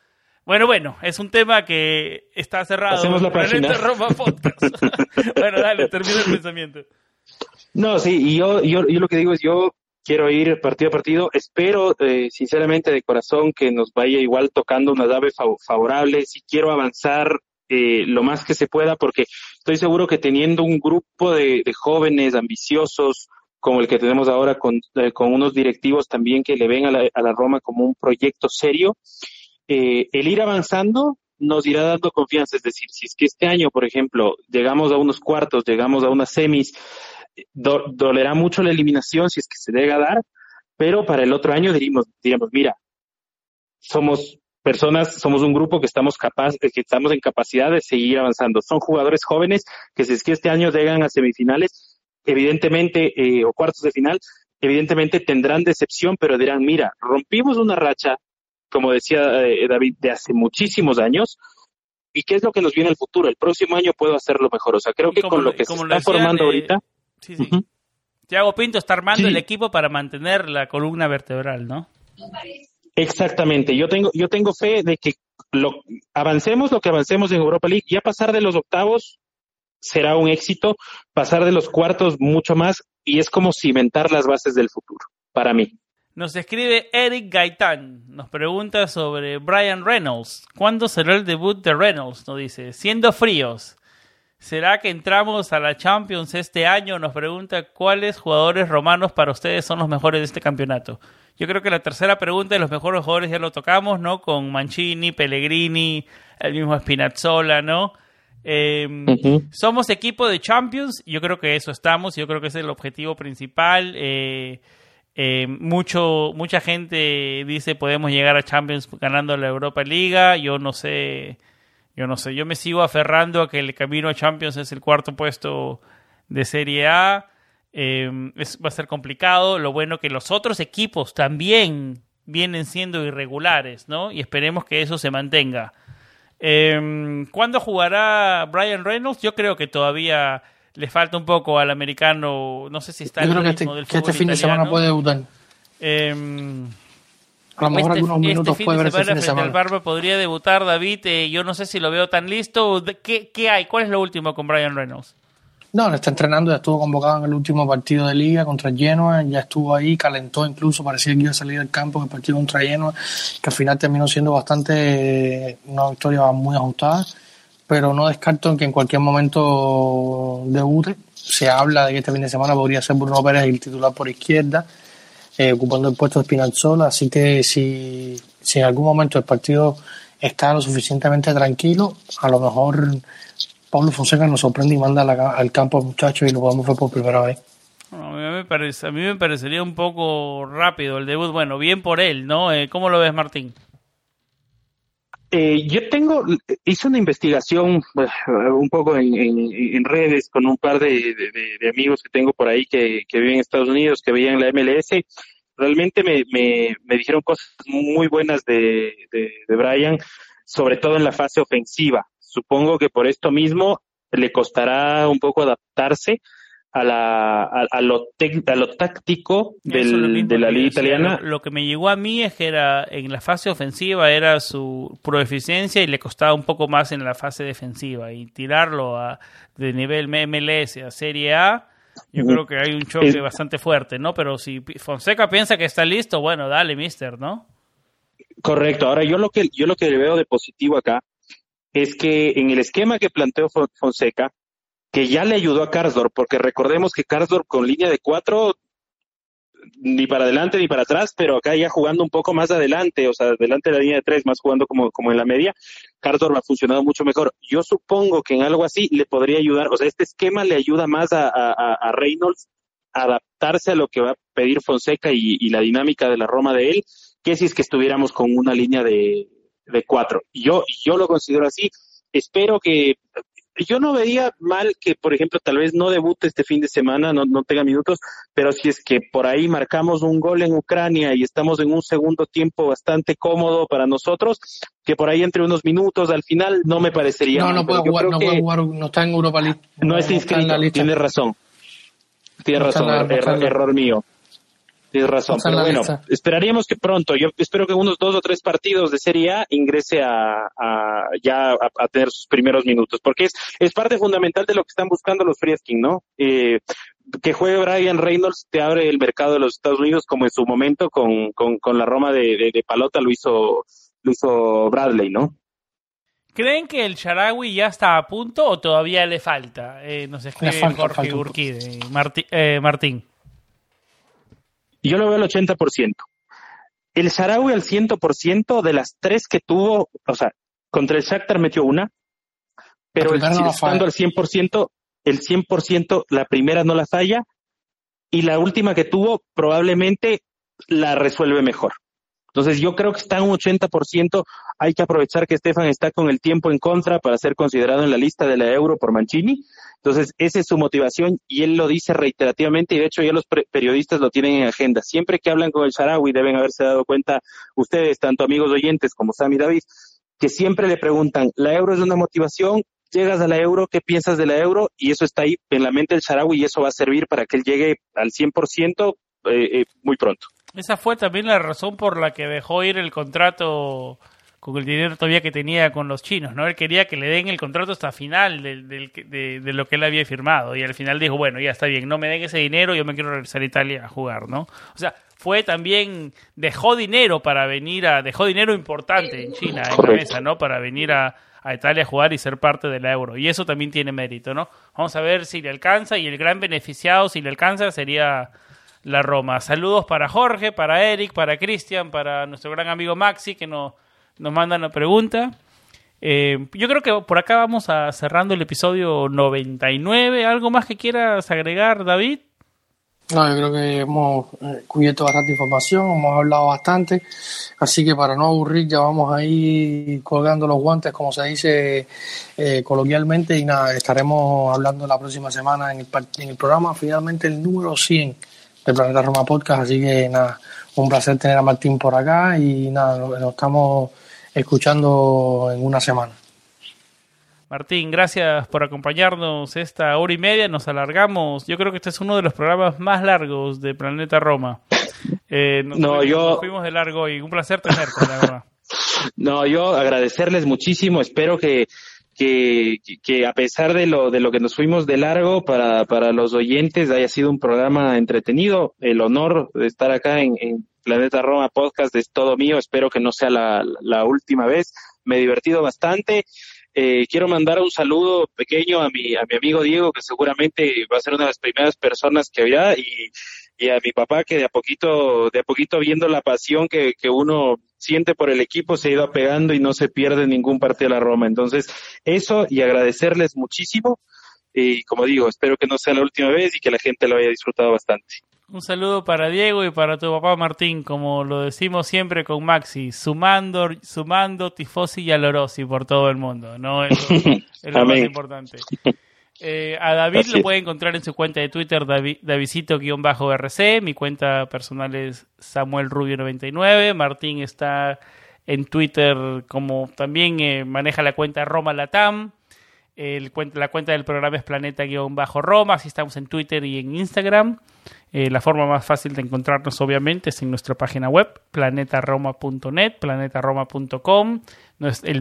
Bueno, bueno, es un tema que está cerrado. Hacemos la página. bueno, dale, termina el pensamiento. No, sí, y yo, yo, yo lo que digo es, yo quiero ir partido a partido. Espero, eh, sinceramente, de corazón, que nos vaya igual tocando una llave favorable. Si quiero avanzar eh, lo más que se pueda, porque estoy seguro que teniendo un grupo de, jóvenes ambiciosos, como el que tenemos ahora con, eh, con unos directivos también que le ven a la, a la Roma como un proyecto serio, eh, el ir avanzando nos irá dando confianza. Es decir, si es que este año, por ejemplo, llegamos a unos cuartos, llegamos a unas semis, dolerá mucho la eliminación si es que se llega a dar, pero para el otro año diríamos, diríamos mira, somos personas, somos un grupo que estamos capaz, que estamos en capacidad de seguir avanzando. Son jugadores jóvenes que si es que este año llegan a semifinales, evidentemente, eh, o cuartos de final, evidentemente tendrán decepción, pero dirán, mira, rompimos una racha como decía eh, David, de hace muchísimos años. ¿Y qué es lo que nos viene el futuro? El próximo año puedo hacerlo mejor. O sea, creo que con lo que se está formando ahorita. Sí, sí. Thiago Pinto está armando el equipo para mantener la columna vertebral, ¿no? Exactamente. Yo tengo, yo tengo fe de que lo, avancemos lo que avancemos en Europa League. Ya pasar de los octavos será un éxito, pasar de los cuartos mucho más, y es como cimentar las bases del futuro, para mí. Nos escribe Eric Gaitán, nos pregunta sobre Brian Reynolds. ¿Cuándo será el debut de Reynolds? Nos dice, siendo fríos. ¿Será que entramos a la Champions este año? Nos pregunta cuáles jugadores romanos para ustedes son los mejores de este campeonato. Yo creo que la tercera pregunta de los mejores jugadores ya lo tocamos, ¿no? Con Mancini, Pellegrini, el mismo Spinazzola, ¿no? Em, somos equipo de Champions, yo creo que eso estamos, yo creo que ese es el objetivo principal. Eh, eh, mucho, mucha gente dice podemos llegar a Champions ganando la Europa Liga. Yo no sé, yo no sé. Yo me sigo aferrando a que el camino a Champions es el cuarto puesto de Serie A. Eh, va a ser complicado. Lo bueno que los otros equipos también vienen siendo irregulares, ¿no? Y esperemos que eso se mantenga. Eh, ¿Cuándo jugará Brian Reynolds? Yo creo que todavía le falta un poco al americano, no sé si está Yo creo que este, que este fin de semana puede debutar. Eh, a lo mejor este, algunos este minutos puede ver este fin de semana. El Barba podría debutar, David. Eh, yo no sé si lo veo tan listo. ¿Qué, ¿Qué, hay? ¿Cuál es lo último con Brian Reynolds? No, está entrenando, ya estuvo convocado en el último partido de liga contra Genoa, ya estuvo ahí, calentó incluso, parecía que iba a salir del campo en el partido contra Genoa, que al final terminó siendo bastante una victoria muy ajustada pero no descarto que en cualquier momento debute. Se habla de que este fin de semana podría ser Bruno Pérez el titular por izquierda, eh, ocupando el puesto de Spinazzola, así que si, si en algún momento el partido está lo suficientemente tranquilo, a lo mejor Pablo Fonseca nos sorprende y manda al campo al muchacho y lo podemos ver por primera vez. a, mí me parece, a mí me parecería un poco rápido el debut. Bueno, bien por él, ¿no? Eh, ¿Cómo lo ves, Martín? Eh, yo tengo, hice una investigación eh, un poco en, redes con un par de, amigos que tengo por ahí que, viven en Estados Unidos, que veían la MLS. Realmente me, me, dijeron cosas muy buenas de, de, Brian, sobre todo en la fase ofensiva. Supongo que por esto mismo le costará un poco adaptarse a, la, a, lo, a lo táctico del, de la liga italiana. Lo, que me llegó a mí es que era en la fase ofensiva era su proeficiencia y le costaba un poco más en la fase defensiva y tirarlo a, de nivel MLS a Serie A. Yo creo que hay un choque bastante fuerte, ¿no? Pero si Fonseca piensa que está listo, bueno, dale, mister, ¿no? Correcto. Ahora, yo lo que yo lo que veo de positivo acá es que en el esquema que planteó Fonseca, que ya le ayudó a Karsdorp, porque recordemos que Karsdorp con línea de cuatro, ni para adelante ni para atrás, pero acá ya jugando un poco más adelante, o sea, delante de la línea de tres, más jugando como, como en la media, Karsdorp ha funcionado mucho mejor. Yo supongo que en algo así le podría ayudar, o sea, este esquema le ayuda más a, a, Reynolds a adaptarse a lo que va a pedir Fonseca y, la dinámica de la Roma de él, que si es que estuviéramos con una línea de, de cuatro. Yo, yo lo considero así. Espero que yo no veía mal que, por ejemplo, tal vez no debute este fin de semana, no, no tenga minutos, pero si es que por ahí marcamos un gol en Ucrania y estamos en un segundo tiempo bastante cómodo para nosotros, que por ahí entre unos minutos al final no me parecería. No, no puede jugar, no puede jugar, no está en Europa League. No, está inscrito, tiene razón. Tiene razón, error, mío. Tienes razón, pero bueno, esperaríamos que pronto, yo espero que unos dos o tres partidos de Serie A ingrese a, ya a, tener sus primeros minutos, porque es, es parte fundamental de lo que están buscando los Friedkin, ¿no? Eh, que juegue Brian Reynolds te abre el mercado de los Estados Unidos como en su momento con, con, la Roma de, de, Palota lo hizo, lo hizo Bradley, ¿no? ¿Creen que el Sharawi ya está a punto o todavía le falta? Eh, nos escribe Jorge Urquide. Eh, Martín. Yo lo veo al 80%. El Sharawi al 100% de las tres que tuvo, o sea, contra el Shakhtar metió una, pero el, estando al 100%, el 100% la primera no la falla y la última que tuvo probablemente la resuelve mejor. Entonces yo creo que está en un 80%. Hay que aprovechar que Estefan está con el tiempo en contra para ser considerado en la lista de la Euro por Mancini. Entonces esa es su motivación y él lo dice reiterativamente y de hecho ya los periodistas lo tienen en agenda. Siempre que hablan con el Sharawi deben haberse dado cuenta ustedes, tanto amigos oyentes como Sam y David, que siempre le preguntan, ¿la Euro es una motivación? llegas a la euro, qué piensas de la euro, y eso está ahí en la mente del Sharawi y eso va a servir para que él llegue al 100% eh, eh, muy pronto. Esa fue también la razón por la que dejó ir el contrato con el dinero todavía que tenía con los chinos, ¿no? Él quería que le den el contrato hasta final de, de, lo que él había firmado y al final dijo, bueno, ya está bien, no me den ese dinero, yo me quiero regresar a Italia a jugar, ¿no? O sea, fue también, dejó dinero para venir a, dejó dinero importante en China, en la mesa, ¿no? Para venir a, a Italia a jugar y ser parte del euro. Y eso también tiene mérito, ¿no? Vamos a ver si le alcanza y el gran beneficiado, si le alcanza, sería la Roma. Saludos para Jorge, para Eric, para Cristian, para nuestro gran amigo Maxi que nos, nos manda una pregunta. Eh, yo creo que por acá vamos a cerrando el episodio 99. ¿Algo más que quieras agregar, David? No, yo creo que hemos eh, cubierto bastante información, hemos hablado bastante, así que para no aburrir ya vamos a ir colgando los guantes, como se dice eh, coloquialmente, y nada, estaremos hablando la próxima semana en el, en el programa, finalmente el número 100 del Planeta Roma Podcast, así que nada, un placer tener a Martín por acá y nada, nos estamos escuchando en una semana. Martín, gracias por acompañarnos esta hora y media. Nos alargamos. Yo creo que este es uno de los programas más largos de Planeta Roma. Eh, no, yo fuimos de largo y un placer tenerte, la verdad. No, yo agradecerles muchísimo. Espero que, que, que, a pesar de lo, de lo que nos fuimos de largo, para, para los oyentes haya sido un programa entretenido. El honor de estar acá en, Planeta Roma Podcast es todo mío. Espero que no sea la, la última vez. Me he divertido bastante. Eh, quiero mandar un saludo pequeño a mi, a mi amigo Diego, que seguramente va a ser una de las primeras personas que oirá, y, y a mi papá, que de a poquito, de a poquito viendo la pasión que, que uno siente por el equipo, se ha ido apegando y no se pierde ningún partido de la Roma. Entonces, eso y agradecerles muchísimo. Y como digo, espero que no sea la última vez y que la gente lo haya disfrutado bastante. Un saludo para Diego y para tu papá Martín, como lo decimos siempre con Maxi, sumando, sumando tifosi y alorosi por todo el mundo, ¿no? Eso es lo más importante. Eh, a David lo puede encontrar en su cuenta de Twitter, Davidito-RC, mi cuenta personal es Samuel Rubio99, Martín está en Twitter como también eh, maneja la cuenta Roma Latam, la cuenta del programa es Planeta-Roma, así estamos en Twitter y en Instagram. Eh, la forma más fácil de encontrarnos, obviamente, es en nuestra página web, planetaroma.net, planetaroma.com.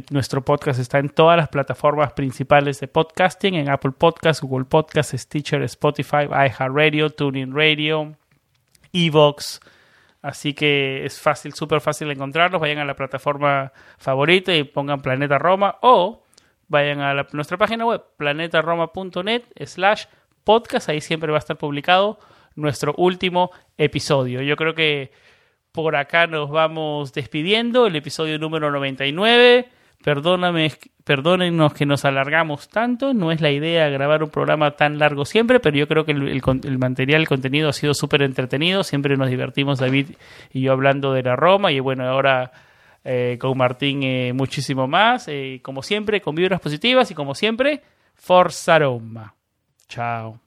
nuestro podcast está en todas las plataformas principales de podcasting, en Apple Podcasts, Google Podcasts, Stitcher, Spotify, iHeartRadio, TuneIn Radio, Evox. Así que es fácil, súper fácil de encontrarlos. Vayan a la plataforma favorita y pongan Planeta Roma o vayan a nuestra página web, planetaroma.net slash podcast. Ahí siempre va a estar publicado nuestro último episodio. Yo creo que por acá nos vamos despidiendo, el episodio número 99. Perdóname, perdónennos que nos alargamos tanto, no es la idea grabar un programa tan largo siempre, pero yo creo que el, el material, el contenido ha sido súper entretenido, siempre nos divertimos David y yo hablando de la Roma y bueno, ahora eh, con Martín eh, muchísimo más, eh, como siempre, con vibras positivas y como siempre, Forza Roma. Chao.